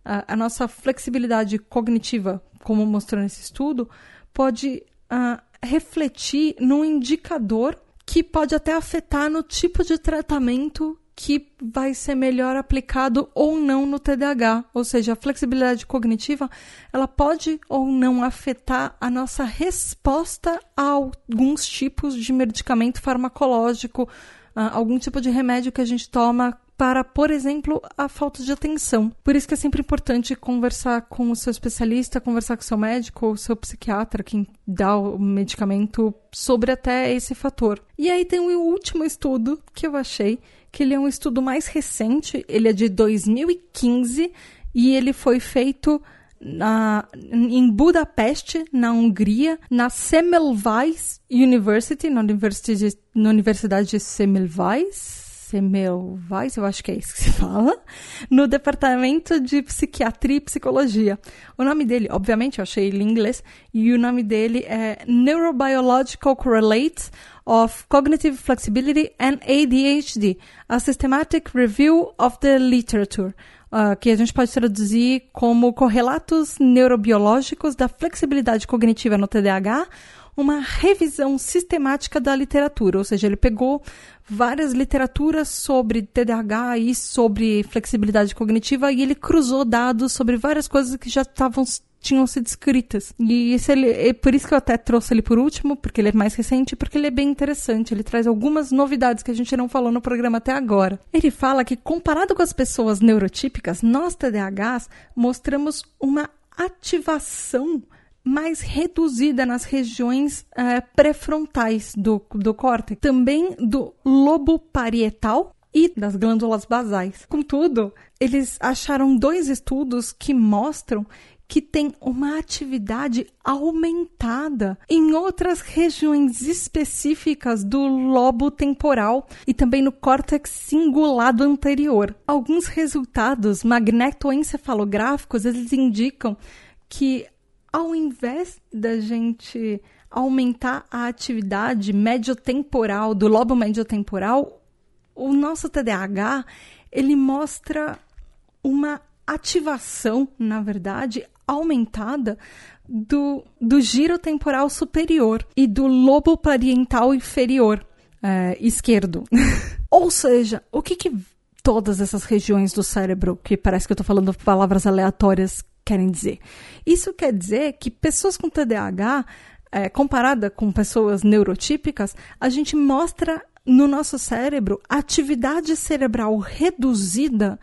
uh, a nossa flexibilidade cognitiva, como mostrou nesse estudo, pode uh, refletir num indicador que pode até afetar no tipo de tratamento que vai ser melhor aplicado ou não no TDAH, ou seja, a flexibilidade cognitiva, ela pode ou não afetar a nossa resposta a alguns tipos de medicamento farmacológico, algum tipo de remédio que a gente toma para, por exemplo, a falta de atenção. Por isso que é sempre importante conversar com o seu especialista, conversar com o seu médico ou seu psiquiatra, quem dá o medicamento, sobre até esse fator. E aí tem o último estudo que eu achei, que ele é um estudo mais recente, ele é de 2015 e ele foi feito na, em Budapeste, na Hungria, na Semmelweis University, na Universidade, na Universidade de Semmelweis, Semmelweis, eu acho que é isso que se fala, no departamento de psiquiatria e psicologia. O nome dele, obviamente, eu achei ele em inglês, e o nome dele é Neurobiological Correlates of Cognitive Flexibility and ADHD, a Systematic Review of the Literature uh, que a gente pode traduzir como correlatos neurobiológicos da flexibilidade cognitiva no TDAH, uma revisão sistemática da literatura, ou seja, ele pegou várias literaturas sobre TDAH e sobre flexibilidade cognitiva e ele cruzou dados sobre várias coisas que já estavam tinham sido escritas. E esse ele, é por isso que eu até trouxe ele por último, porque ele é mais recente, porque ele é bem interessante. Ele traz algumas novidades que a gente não falou no programa até agora. Ele fala que, comparado com as pessoas neurotípicas, nós TDAHs mostramos uma ativação mais reduzida nas regiões uh, pré-frontais do, do córtex, também do lobo parietal e das glândulas basais. Contudo, eles acharam dois estudos que mostram que tem uma atividade aumentada em outras regiões específicas do lobo temporal e também no córtex cingulado anterior. Alguns resultados magnetoencefalográficos eles indicam que ao invés da gente aumentar a atividade mediotemporal do lobo mediotemporal, o nosso TDAH ele mostra uma ativação, na verdade, aumentada do, do giro temporal superior e do lobo parietal inferior é, esquerdo. Ou seja, o que, que todas essas regiões do cérebro, que parece que eu estou falando palavras aleatórias, querem dizer? Isso quer dizer que pessoas com TDAH, é, comparada com pessoas neurotípicas, a gente mostra no nosso cérebro atividade cerebral reduzida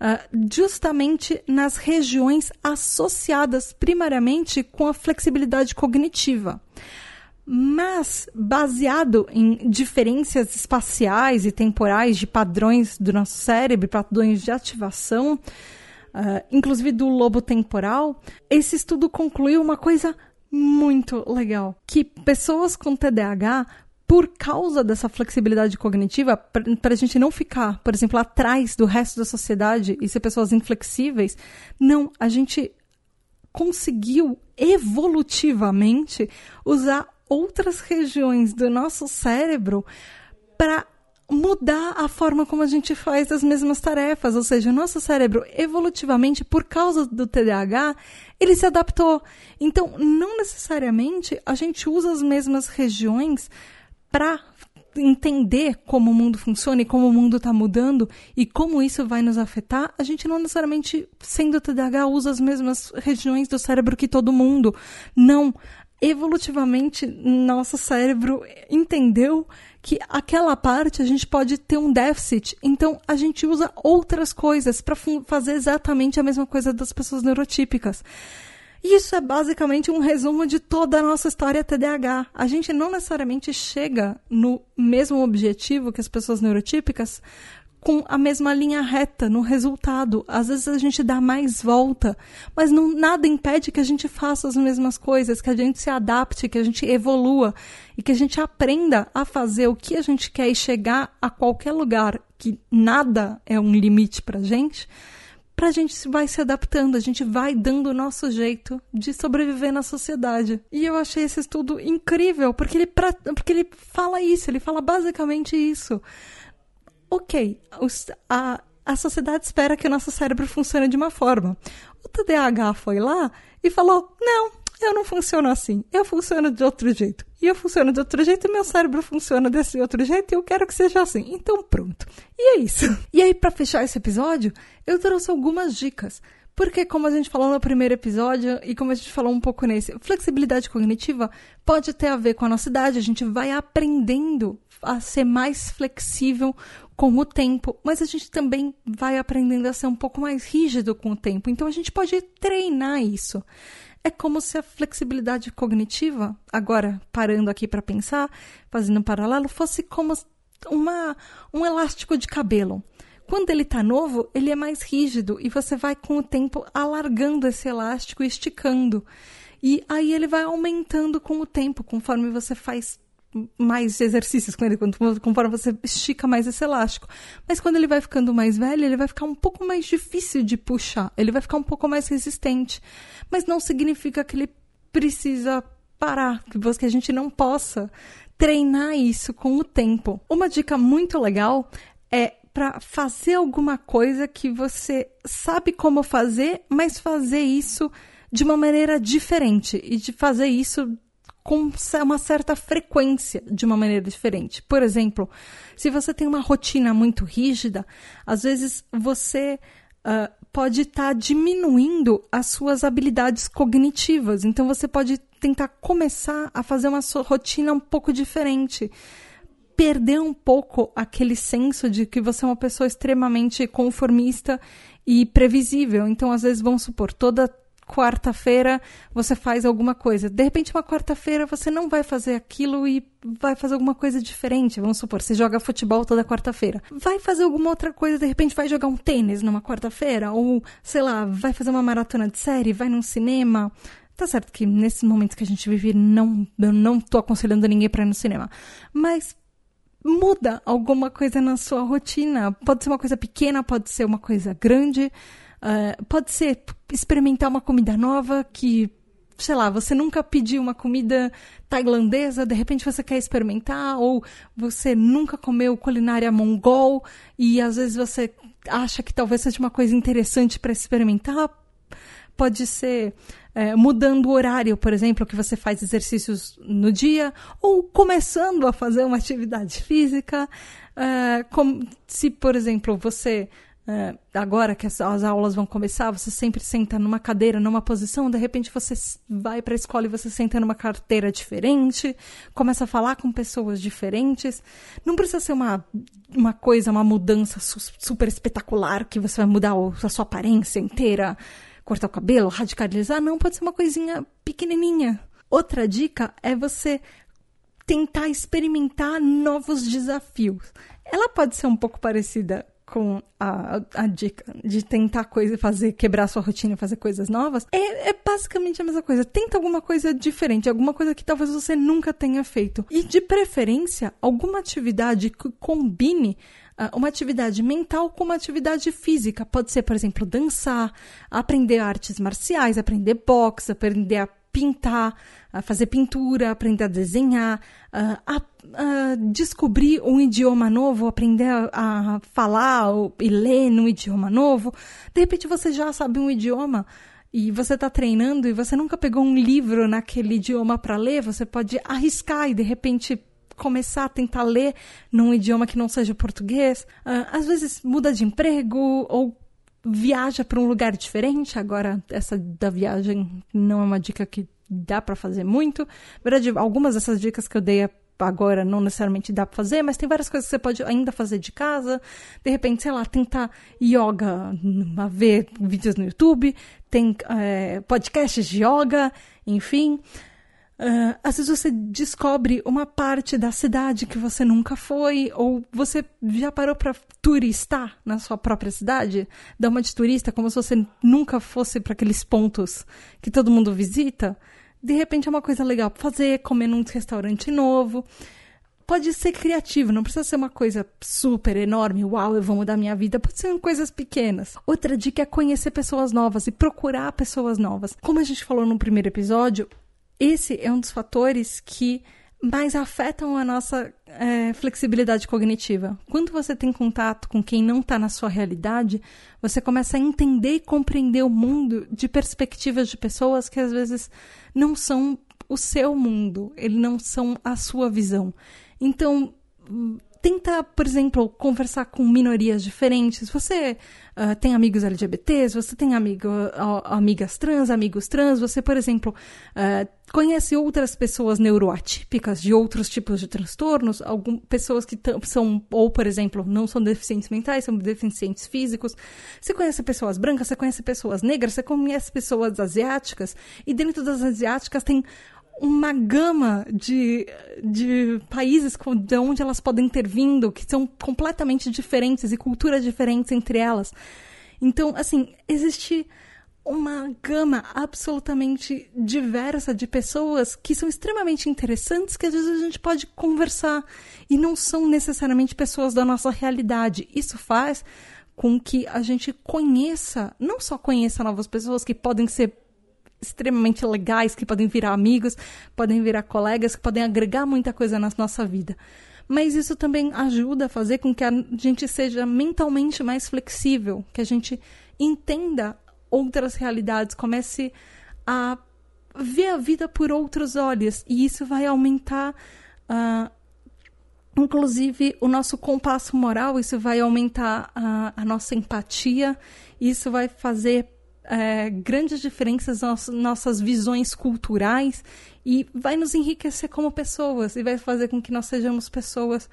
uh, justamente nas regiões associadas primariamente com a flexibilidade cognitiva. Mas, baseado em diferenças espaciais e temporais de padrões do nosso cérebro, padrões de ativação, uh, inclusive do lobo temporal, esse estudo concluiu uma coisa muito legal: que pessoas com TDAH por causa dessa flexibilidade cognitiva, para a gente não ficar, por exemplo, atrás do resto da sociedade e ser pessoas inflexíveis, não, a gente conseguiu evolutivamente usar outras regiões do nosso cérebro para mudar a forma como a gente faz as mesmas tarefas, ou seja, o nosso cérebro evolutivamente por causa do TDAH, ele se adaptou. Então, não necessariamente a gente usa as mesmas regiões para entender como o mundo funciona e como o mundo está mudando e como isso vai nos afetar, a gente não necessariamente, sendo TDAH, usa as mesmas regiões do cérebro que todo mundo. Não. Evolutivamente, nosso cérebro entendeu que aquela parte a gente pode ter um déficit, então a gente usa outras coisas para fazer exatamente a mesma coisa das pessoas neurotípicas. Isso é basicamente um resumo de toda a nossa história TDAH. A gente não necessariamente chega no mesmo objetivo que as pessoas neurotípicas com a mesma linha reta no resultado. Às vezes a gente dá mais volta, mas não, nada impede que a gente faça as mesmas coisas, que a gente se adapte, que a gente evolua e que a gente aprenda a fazer o que a gente quer e chegar a qualquer lugar, que nada é um limite pra gente para a gente vai se adaptando, a gente vai dando o nosso jeito de sobreviver na sociedade. E eu achei esse estudo incrível, porque ele, porque ele fala isso, ele fala basicamente isso. Ok, a, a sociedade espera que o nosso cérebro funcione de uma forma. O TDAH foi lá e falou: não, eu não funciono assim, eu funciono de outro jeito. E eu funciono de outro jeito, e meu cérebro funciona desse outro jeito, e eu quero que seja assim. Então, pronto. E é isso. E aí, para fechar esse episódio, eu trouxe algumas dicas. Porque, como a gente falou no primeiro episódio e como a gente falou um pouco nesse, flexibilidade cognitiva pode ter a ver com a nossa idade. A gente vai aprendendo a ser mais flexível com o tempo, mas a gente também vai aprendendo a ser um pouco mais rígido com o tempo. Então a gente pode treinar isso. É como se a flexibilidade cognitiva, agora parando aqui para pensar, fazendo um paralelo, fosse como uma, um elástico de cabelo. Quando ele está novo, ele é mais rígido e você vai com o tempo alargando esse elástico esticando. E aí ele vai aumentando com o tempo, conforme você faz mais exercícios com ele, conforme você estica mais esse elástico. Mas quando ele vai ficando mais velho, ele vai ficar um pouco mais difícil de puxar, ele vai ficar um pouco mais resistente. Mas não significa que ele precisa parar, que a gente não possa treinar isso com o tempo. Uma dica muito legal é para fazer alguma coisa que você sabe como fazer, mas fazer isso de uma maneira diferente e de fazer isso com uma certa frequência de uma maneira diferente. Por exemplo, se você tem uma rotina muito rígida, às vezes você uh, pode estar tá diminuindo as suas habilidades cognitivas. Então você pode tentar começar a fazer uma rotina um pouco diferente. Perder um pouco aquele senso de que você é uma pessoa extremamente conformista e previsível. Então, às vezes, vamos supor, toda quarta-feira você faz alguma coisa. De repente, uma quarta-feira você não vai fazer aquilo e vai fazer alguma coisa diferente. Vamos supor, você joga futebol toda quarta-feira. Vai fazer alguma outra coisa, de repente vai jogar um tênis numa quarta-feira, ou sei lá, vai fazer uma maratona de série, vai num cinema. Tá certo que nesses momentos que a gente vive, não, eu não tô aconselhando ninguém para ir no cinema. Mas muda alguma coisa na sua rotina. Pode ser uma coisa pequena, pode ser uma coisa grande. Uh, pode ser experimentar uma comida nova que, sei lá, você nunca pediu uma comida tailandesa, de repente você quer experimentar, ou você nunca comeu culinária mongol e às vezes você acha que talvez seja uma coisa interessante para experimentar. Pode ser é, mudando o horário, por exemplo, que você faz exercícios no dia, ou começando a fazer uma atividade física. É, se, por exemplo, você é, agora que as, as, aulas vão começar, você sempre senta numa cadeira, numa posição, de repente você vai para a escola e você senta numa carteira diferente, começa a falar com pessoas diferentes. Não precisa ser uma, uma coisa, uma mudança su super espetacular que você vai mudar o, a sua aparência inteira, cortar o cabelo, radicalizar. Não, pode ser uma coisinha pequenininha. Outra dica é você tentar experimentar novos desafios. Ela pode ser um pouco parecida com a, a dica de tentar coisa, fazer, quebrar sua rotina, fazer coisas novas, é, é, basicamente a mesma coisa. Tenta alguma coisa diferente, alguma coisa que talvez você nunca tenha feito. E de preferência, alguma atividade que combine uh, uma atividade mental com uma atividade física. Pode ser, por exemplo, dançar, aprender artes marciais, aprender boxe, aprender a pintar, a fazer pintura, aprender a desenhar, a, a descobrir um idioma novo, aprender a, falar e ler num idioma novo. De repente você já sabe um idioma e você está treinando e você nunca pegou um livro naquele idioma para ler, você pode arriscar e de repente começar a tentar ler num idioma que não seja português. Uh, às vezes muda de emprego ou viaja para um lugar diferente. Agora, essa da viagem não é uma dica que dá para fazer muito. Na verdade, algumas dessas dicas que eu dei agora não necessariamente dá para fazer, mas tem várias coisas que você pode ainda fazer de casa. De repente, sei lá, tentar yoga, ver vídeos no YouTube, tem é, podcasts de yoga, enfim. Uh, às vezes você descobre uma parte da cidade que você nunca foi, ou você já parou para turistar na sua própria cidade, dar uma de turista como se você nunca fosse para aqueles pontos que todo mundo visita. De repente é uma coisa legal para fazer, comer num restaurante novo. Pode ser criativo, não precisa ser uma coisa super enorme, uau, eu vou mudar minha vida. Pode ser coisas pequenas. Outra dica é conhecer pessoas novas e procurar pessoas novas. Como a gente falou no primeiro episódio, esse é um dos fatores que mais afetam a nossa é, flexibilidade cognitiva. Quando você tem contato com quem não está na sua realidade, você começa a entender e compreender o mundo de perspectivas de pessoas que às vezes não são o seu mundo, eles não são a sua visão. Então, tenta, por exemplo, conversar com minorias diferentes. Você uh, tem amigos LGBTs, você tem amigo, uh, amigas trans, amigos trans, você, por exemplo, uh, conhece outras pessoas neuroatípicas de outros tipos de transtornos, algum, pessoas que são, ou, por exemplo, não são deficientes mentais, são deficientes físicos. Você conhece pessoas brancas, você conhece pessoas negras, você conhece pessoas asiáticas, e dentro das asiáticas tem uma gama de, de países de onde elas podem ter vindo, que são completamente diferentes e culturas diferentes entre elas. Então, assim, existe uma gama absolutamente diversa de pessoas que são extremamente interessantes, que às vezes a gente pode conversar e não são necessariamente pessoas da nossa realidade. Isso faz com que a gente conheça, não só conheça novas pessoas que podem ser extremamente legais, que podem virar amigos, podem virar colegas, que podem agregar muita coisa na nossa vida. Mas isso também ajuda a fazer com que a gente seja mentalmente mais flexível, que a gente entenda outras realidades, comece a ver a vida por outros olhos. E isso vai aumentar, uh, inclusive, o nosso compasso moral, isso vai aumentar a, a nossa empatia, isso vai fazer é, grandes diferenças nas nossas visões culturais e vai nos enriquecer como pessoas e vai fazer com que nós sejamos pessoas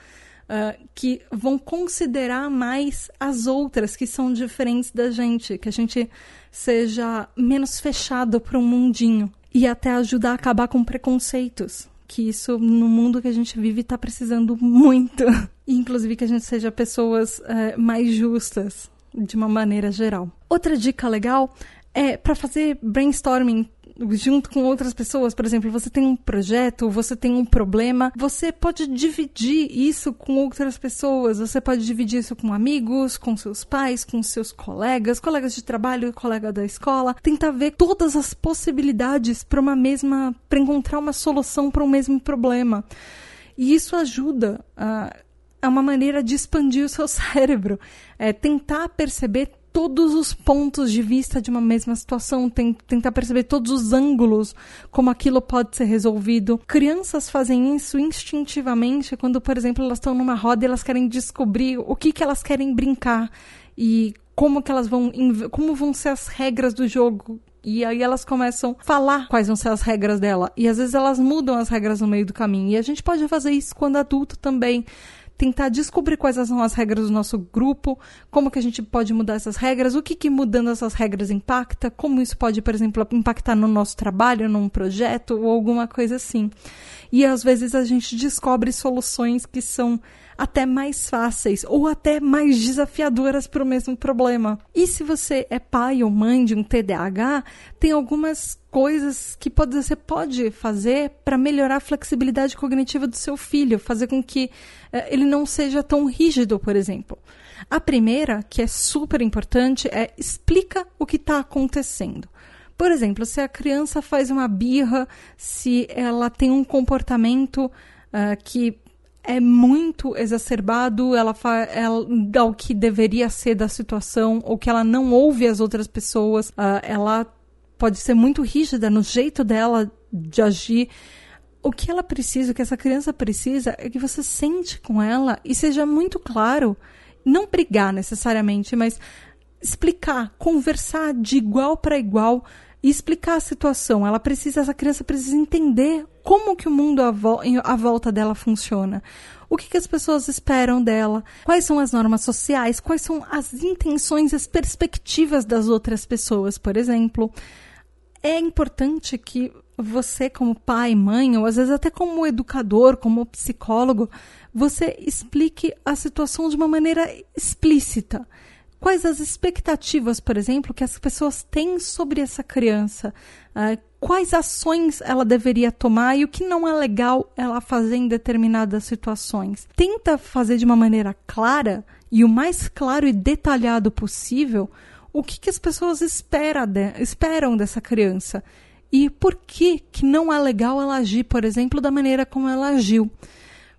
uh, que vão considerar mais as outras que são diferentes da gente, que a gente seja menos fechado para um mundinho e até ajudar a acabar com preconceitos. Que isso, no mundo que a gente vive, está precisando muito. Inclusive, que a gente seja pessoas uh, mais justas, de uma maneira geral. Outra dica legal é para fazer brainstorming junto com outras pessoas, por exemplo, você tem um projeto, você tem um problema, você pode dividir isso com outras pessoas, você pode dividir isso com amigos, com seus pais, com seus colegas, colegas de trabalho, colega da escola, tentar ver todas as possibilidades para uma mesma, para encontrar uma solução para o um mesmo problema. E isso ajuda a é uma maneira de expandir o seu cérebro. É tentar perceber todos os pontos de vista de uma mesma situação, tentar perceber todos os ângulos, como aquilo pode ser resolvido. Crianças fazem isso instintivamente quando, por exemplo, elas estão numa roda e elas querem descobrir o que, que elas querem brincar e como que elas vão como vão ser as regras do jogo e aí elas começam a falar quais vão ser as regras dela. E às vezes elas mudam as regras no meio do caminho. E a gente pode fazer isso quando adulto também tentar descobrir quais são as regras do nosso grupo, como que a gente pode mudar essas regras, o que, que mudando essas regras impacta, como isso pode, por exemplo, impactar no nosso trabalho, num projeto ou alguma coisa assim. E às vezes a gente descobre soluções que são até mais fáceis ou até mais desafiadoras para o mesmo problema. E se você é pai ou mãe de um TDAH, tem algumas coisas que você pode fazer para melhorar a flexibilidade cognitiva do seu filho, fazer com que eh, ele não seja tão rígido, por exemplo. A primeira, que é super importante, é explica o que está acontecendo. Por exemplo, se a criança faz uma birra, se ela tem um comportamento uh, que é muito exacerbado ela, ela ao que deveria ser da situação ou que ela não ouve as outras pessoas. Uh, ela pode ser muito rígida no jeito dela de agir. O que ela precisa o que essa criança precisa é que você sente com ela e seja muito claro. Não brigar necessariamente mas explicar conversar de igual para igual e explicar a situação. Ela precisa, essa criança precisa entender como que o mundo à, vo à volta dela funciona. O que, que as pessoas esperam dela? Quais são as normas sociais? Quais são as intenções, as perspectivas das outras pessoas, por exemplo? É importante que você, como pai, mãe, ou às vezes até como educador, como psicólogo, você explique a situação de uma maneira explícita. Quais as expectativas, por exemplo, que as pessoas têm sobre essa criança? Uh, quais ações ela deveria tomar e o que não é legal ela fazer em determinadas situações? Tenta fazer de uma maneira clara e o mais claro e detalhado possível o que, que as pessoas espera de, esperam dessa criança e por que, que não é legal ela agir, por exemplo, da maneira como ela agiu.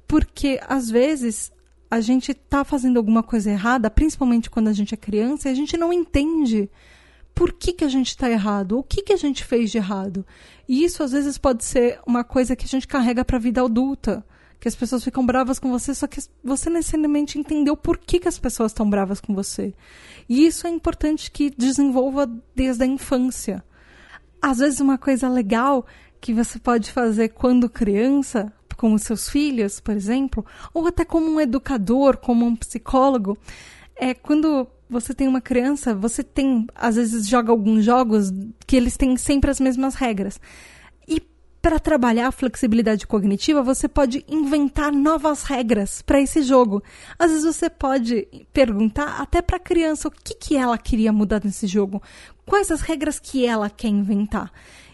Porque às vezes a gente está fazendo alguma coisa errada, principalmente quando a gente é criança, e a gente não entende por que, que a gente está errado, o que, que a gente fez de errado. E isso às vezes pode ser uma coisa que a gente carrega para a vida adulta, que as pessoas ficam bravas com você, só que você necessariamente entendeu por que, que as pessoas estão bravas com você. E isso é importante que desenvolva desde a infância. Às vezes, uma coisa legal que você pode fazer quando criança, com os seus filhos, por exemplo, ou até como um educador, como um psicólogo, é quando você tem uma criança, você tem, às vezes, joga alguns jogos que eles têm sempre as mesmas regras. E para trabalhar a flexibilidade cognitiva, você pode inventar novas regras para esse jogo. Às vezes você pode perguntar até para a criança o que, que ela queria mudar nesse jogo, quais as regras que ela quer inventar.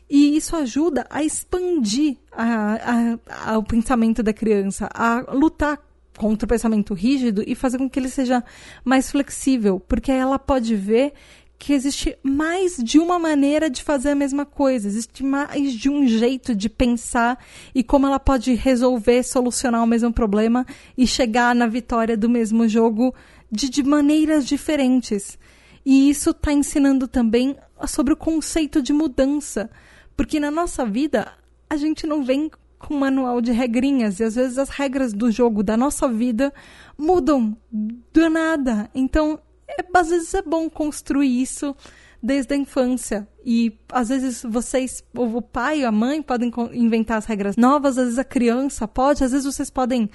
E isso ajuda a expandir a, a, a, o pensamento da criança, a lutar contra o pensamento rígido e fazer com que ele seja mais flexível, porque ela pode ver que existe mais de uma maneira de fazer a mesma coisa, existe mais de um jeito de pensar e como ela pode resolver, solucionar o mesmo problema e chegar na vitória do mesmo jogo de, de maneiras diferentes. E isso está ensinando também sobre o conceito de mudança, porque na nossa vida a gente não vem com um manual de regrinhas e às vezes as regras do jogo da nossa vida mudam do nada. Então, é, às vezes é bom construir isso desde a infância. E às vezes vocês, o pai e a mãe podem inventar as regras novas, às vezes a criança pode, às vezes vocês podem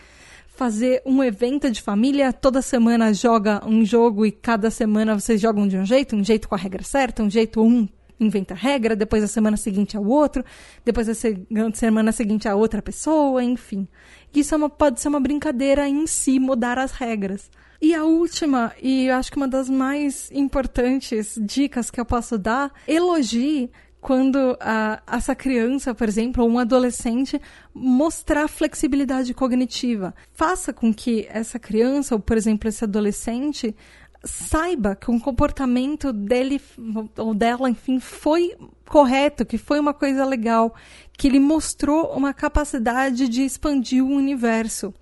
fazer um evento de família, toda semana joga um jogo e cada semana vocês jogam de um jeito, um jeito com a regra certa, um jeito um inventa regra, depois a semana seguinte é o outro, depois a semana seguinte a outra pessoa, enfim. Isso é uma, pode ser uma brincadeira em si, mudar as regras. E a última, e eu acho que uma das mais importantes dicas que eu posso dar, elogie quando a, essa criança, por exemplo, ou um adolescente, mostrar flexibilidade cognitiva. Faça com que essa criança, ou por exemplo, esse adolescente, saiba que um comportamento dele ou dela, enfim, foi correto, que foi uma coisa legal, que ele mostrou uma capacidade de expandir o universo.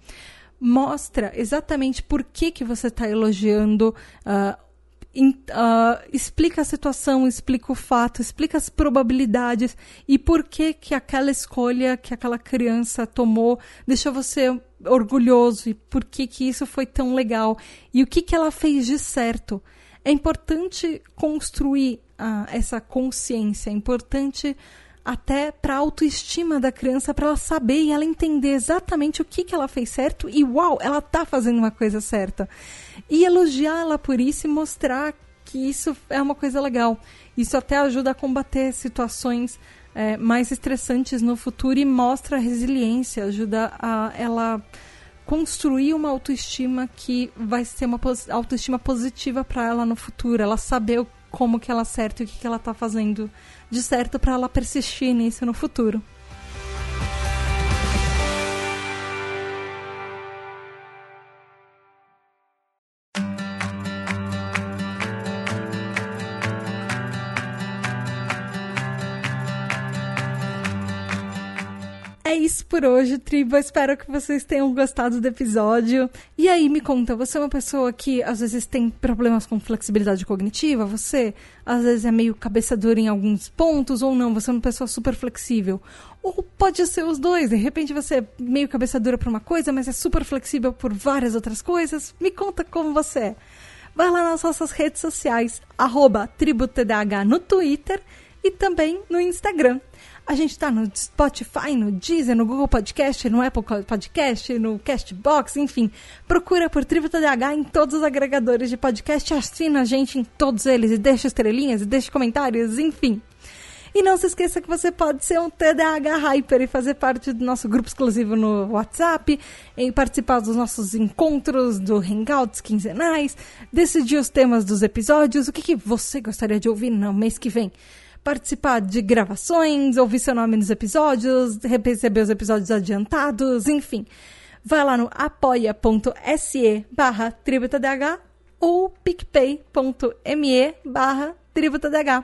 Mostra exatamente por que, que você está elogiando uh, uh, explica a situação, explica o fato, explica as probabilidades e por que que aquela escolha que aquela criança tomou deixou você orgulhoso e por que que isso foi tão legal e o que que ela fez de certo. É importante construir uh, essa consciência, é importante até para a autoestima da criança, para ela saber e ela entender exatamente o que, que ela fez certo e uau, ela tá fazendo uma coisa certa. E elogiá-la por isso e mostrar que isso é uma coisa legal. Isso até ajuda a combater situações é, mais estressantes no futuro e mostra resiliência, ajuda a ela construir uma autoestima que vai ser uma autoestima positiva para ela no futuro, ela saber como que ela acerta e o que, que ela está fazendo de certo para ela persistir nisso no futuro. Por hoje, tribo. espero que vocês tenham gostado do episódio. E aí, me conta, você é uma pessoa que às vezes tem problemas com flexibilidade cognitiva? Você às vezes é meio cabeça dura em alguns pontos ou não? Você é uma pessoa super flexível? Ou pode ser os dois. De repente você é meio cabeça dura para uma coisa, mas é super flexível por várias outras coisas. Me conta como você é. Vai lá nas nossas redes sociais, arroba TribuTDH no Twitter e também no Instagram. A gente está no Spotify, no Deezer, no Google Podcast, no Apple Podcast, no Castbox, enfim. Procura por Tributa DH em todos os agregadores de podcast, assina a gente em todos eles e deixa estrelinhas e deixa comentários, enfim. E não se esqueça que você pode ser um TDAH Hyper e fazer parte do nosso grupo exclusivo no WhatsApp, e participar dos nossos encontros do Hangouts quinzenais, decidir os temas dos episódios, o que, que você gostaria de ouvir no mês que vem participar de gravações, ouvir seu nome nos episódios, receber os episódios adiantados, enfim. Vai lá no apoia.se barra tributadh ou picpay.me barra tributadh.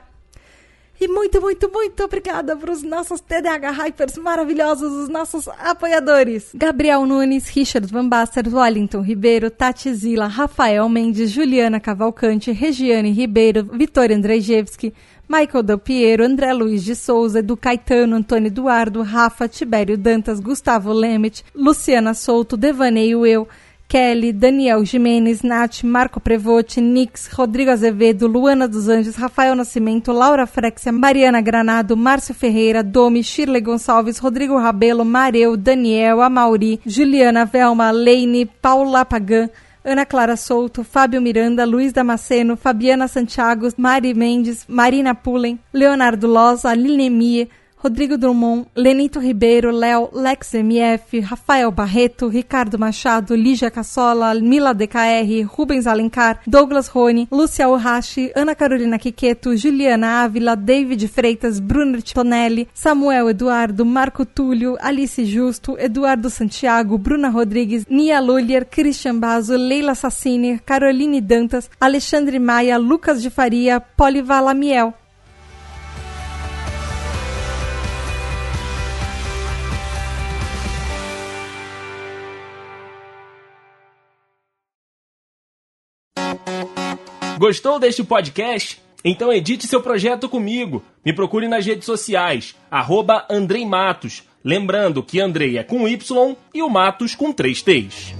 E muito, muito, muito obrigada para os nossos TDH Hypers maravilhosos, os nossos apoiadores. Gabriel Nunes, Richard Van Baster, Wellington Ribeiro, Tati Zila, Rafael Mendes, Juliana Cavalcante, Regiane Ribeiro, Vitória Andrzejewski, Michael Del Piero, André Luiz de Souza, Edu Caetano, Antônio Eduardo, Rafa, Tibério Dantas, Gustavo Lemet, Luciana Souto, Devaneio Eu, Kelly, Daniel Jimenez, Nath, Marco Prevotti, Nix, Rodrigo Azevedo, Luana dos Anjos, Rafael Nascimento, Laura Frexia, Mariana Granado, Márcio Ferreira, Domi, Shirley Gonçalves, Rodrigo Rabelo, Mareu, Daniel, Amauri, Juliana Velma, Leine, Paula Pagan, Ana Clara Souto, Fábio Miranda, Luiz Damasceno, Fabiana Santiago, Mari Mendes, Marina Pullen, Leonardo Loz, Aline Rodrigo Drummond, Lenito Ribeiro, Léo, Lex MF, Rafael Barreto, Ricardo Machado, Lígia Cassola, Mila DKR, Rubens Alencar, Douglas Rony, Lúcia Ohashi, Ana Carolina Quiqueto, Juliana Ávila, David Freitas, Bruno Tonelli, Samuel Eduardo, Marco Túlio, Alice Justo, Eduardo Santiago, Bruna Rodrigues, Nia Lulier, Christian Bazo, Leila Sassini, Caroline Dantas, Alexandre Maia, Lucas de Faria, Polivala Gostou deste podcast? Então edite seu projeto comigo. Me procure nas redes sociais, arroba. Lembrando que Andrei é com Y e o Matos com três T's.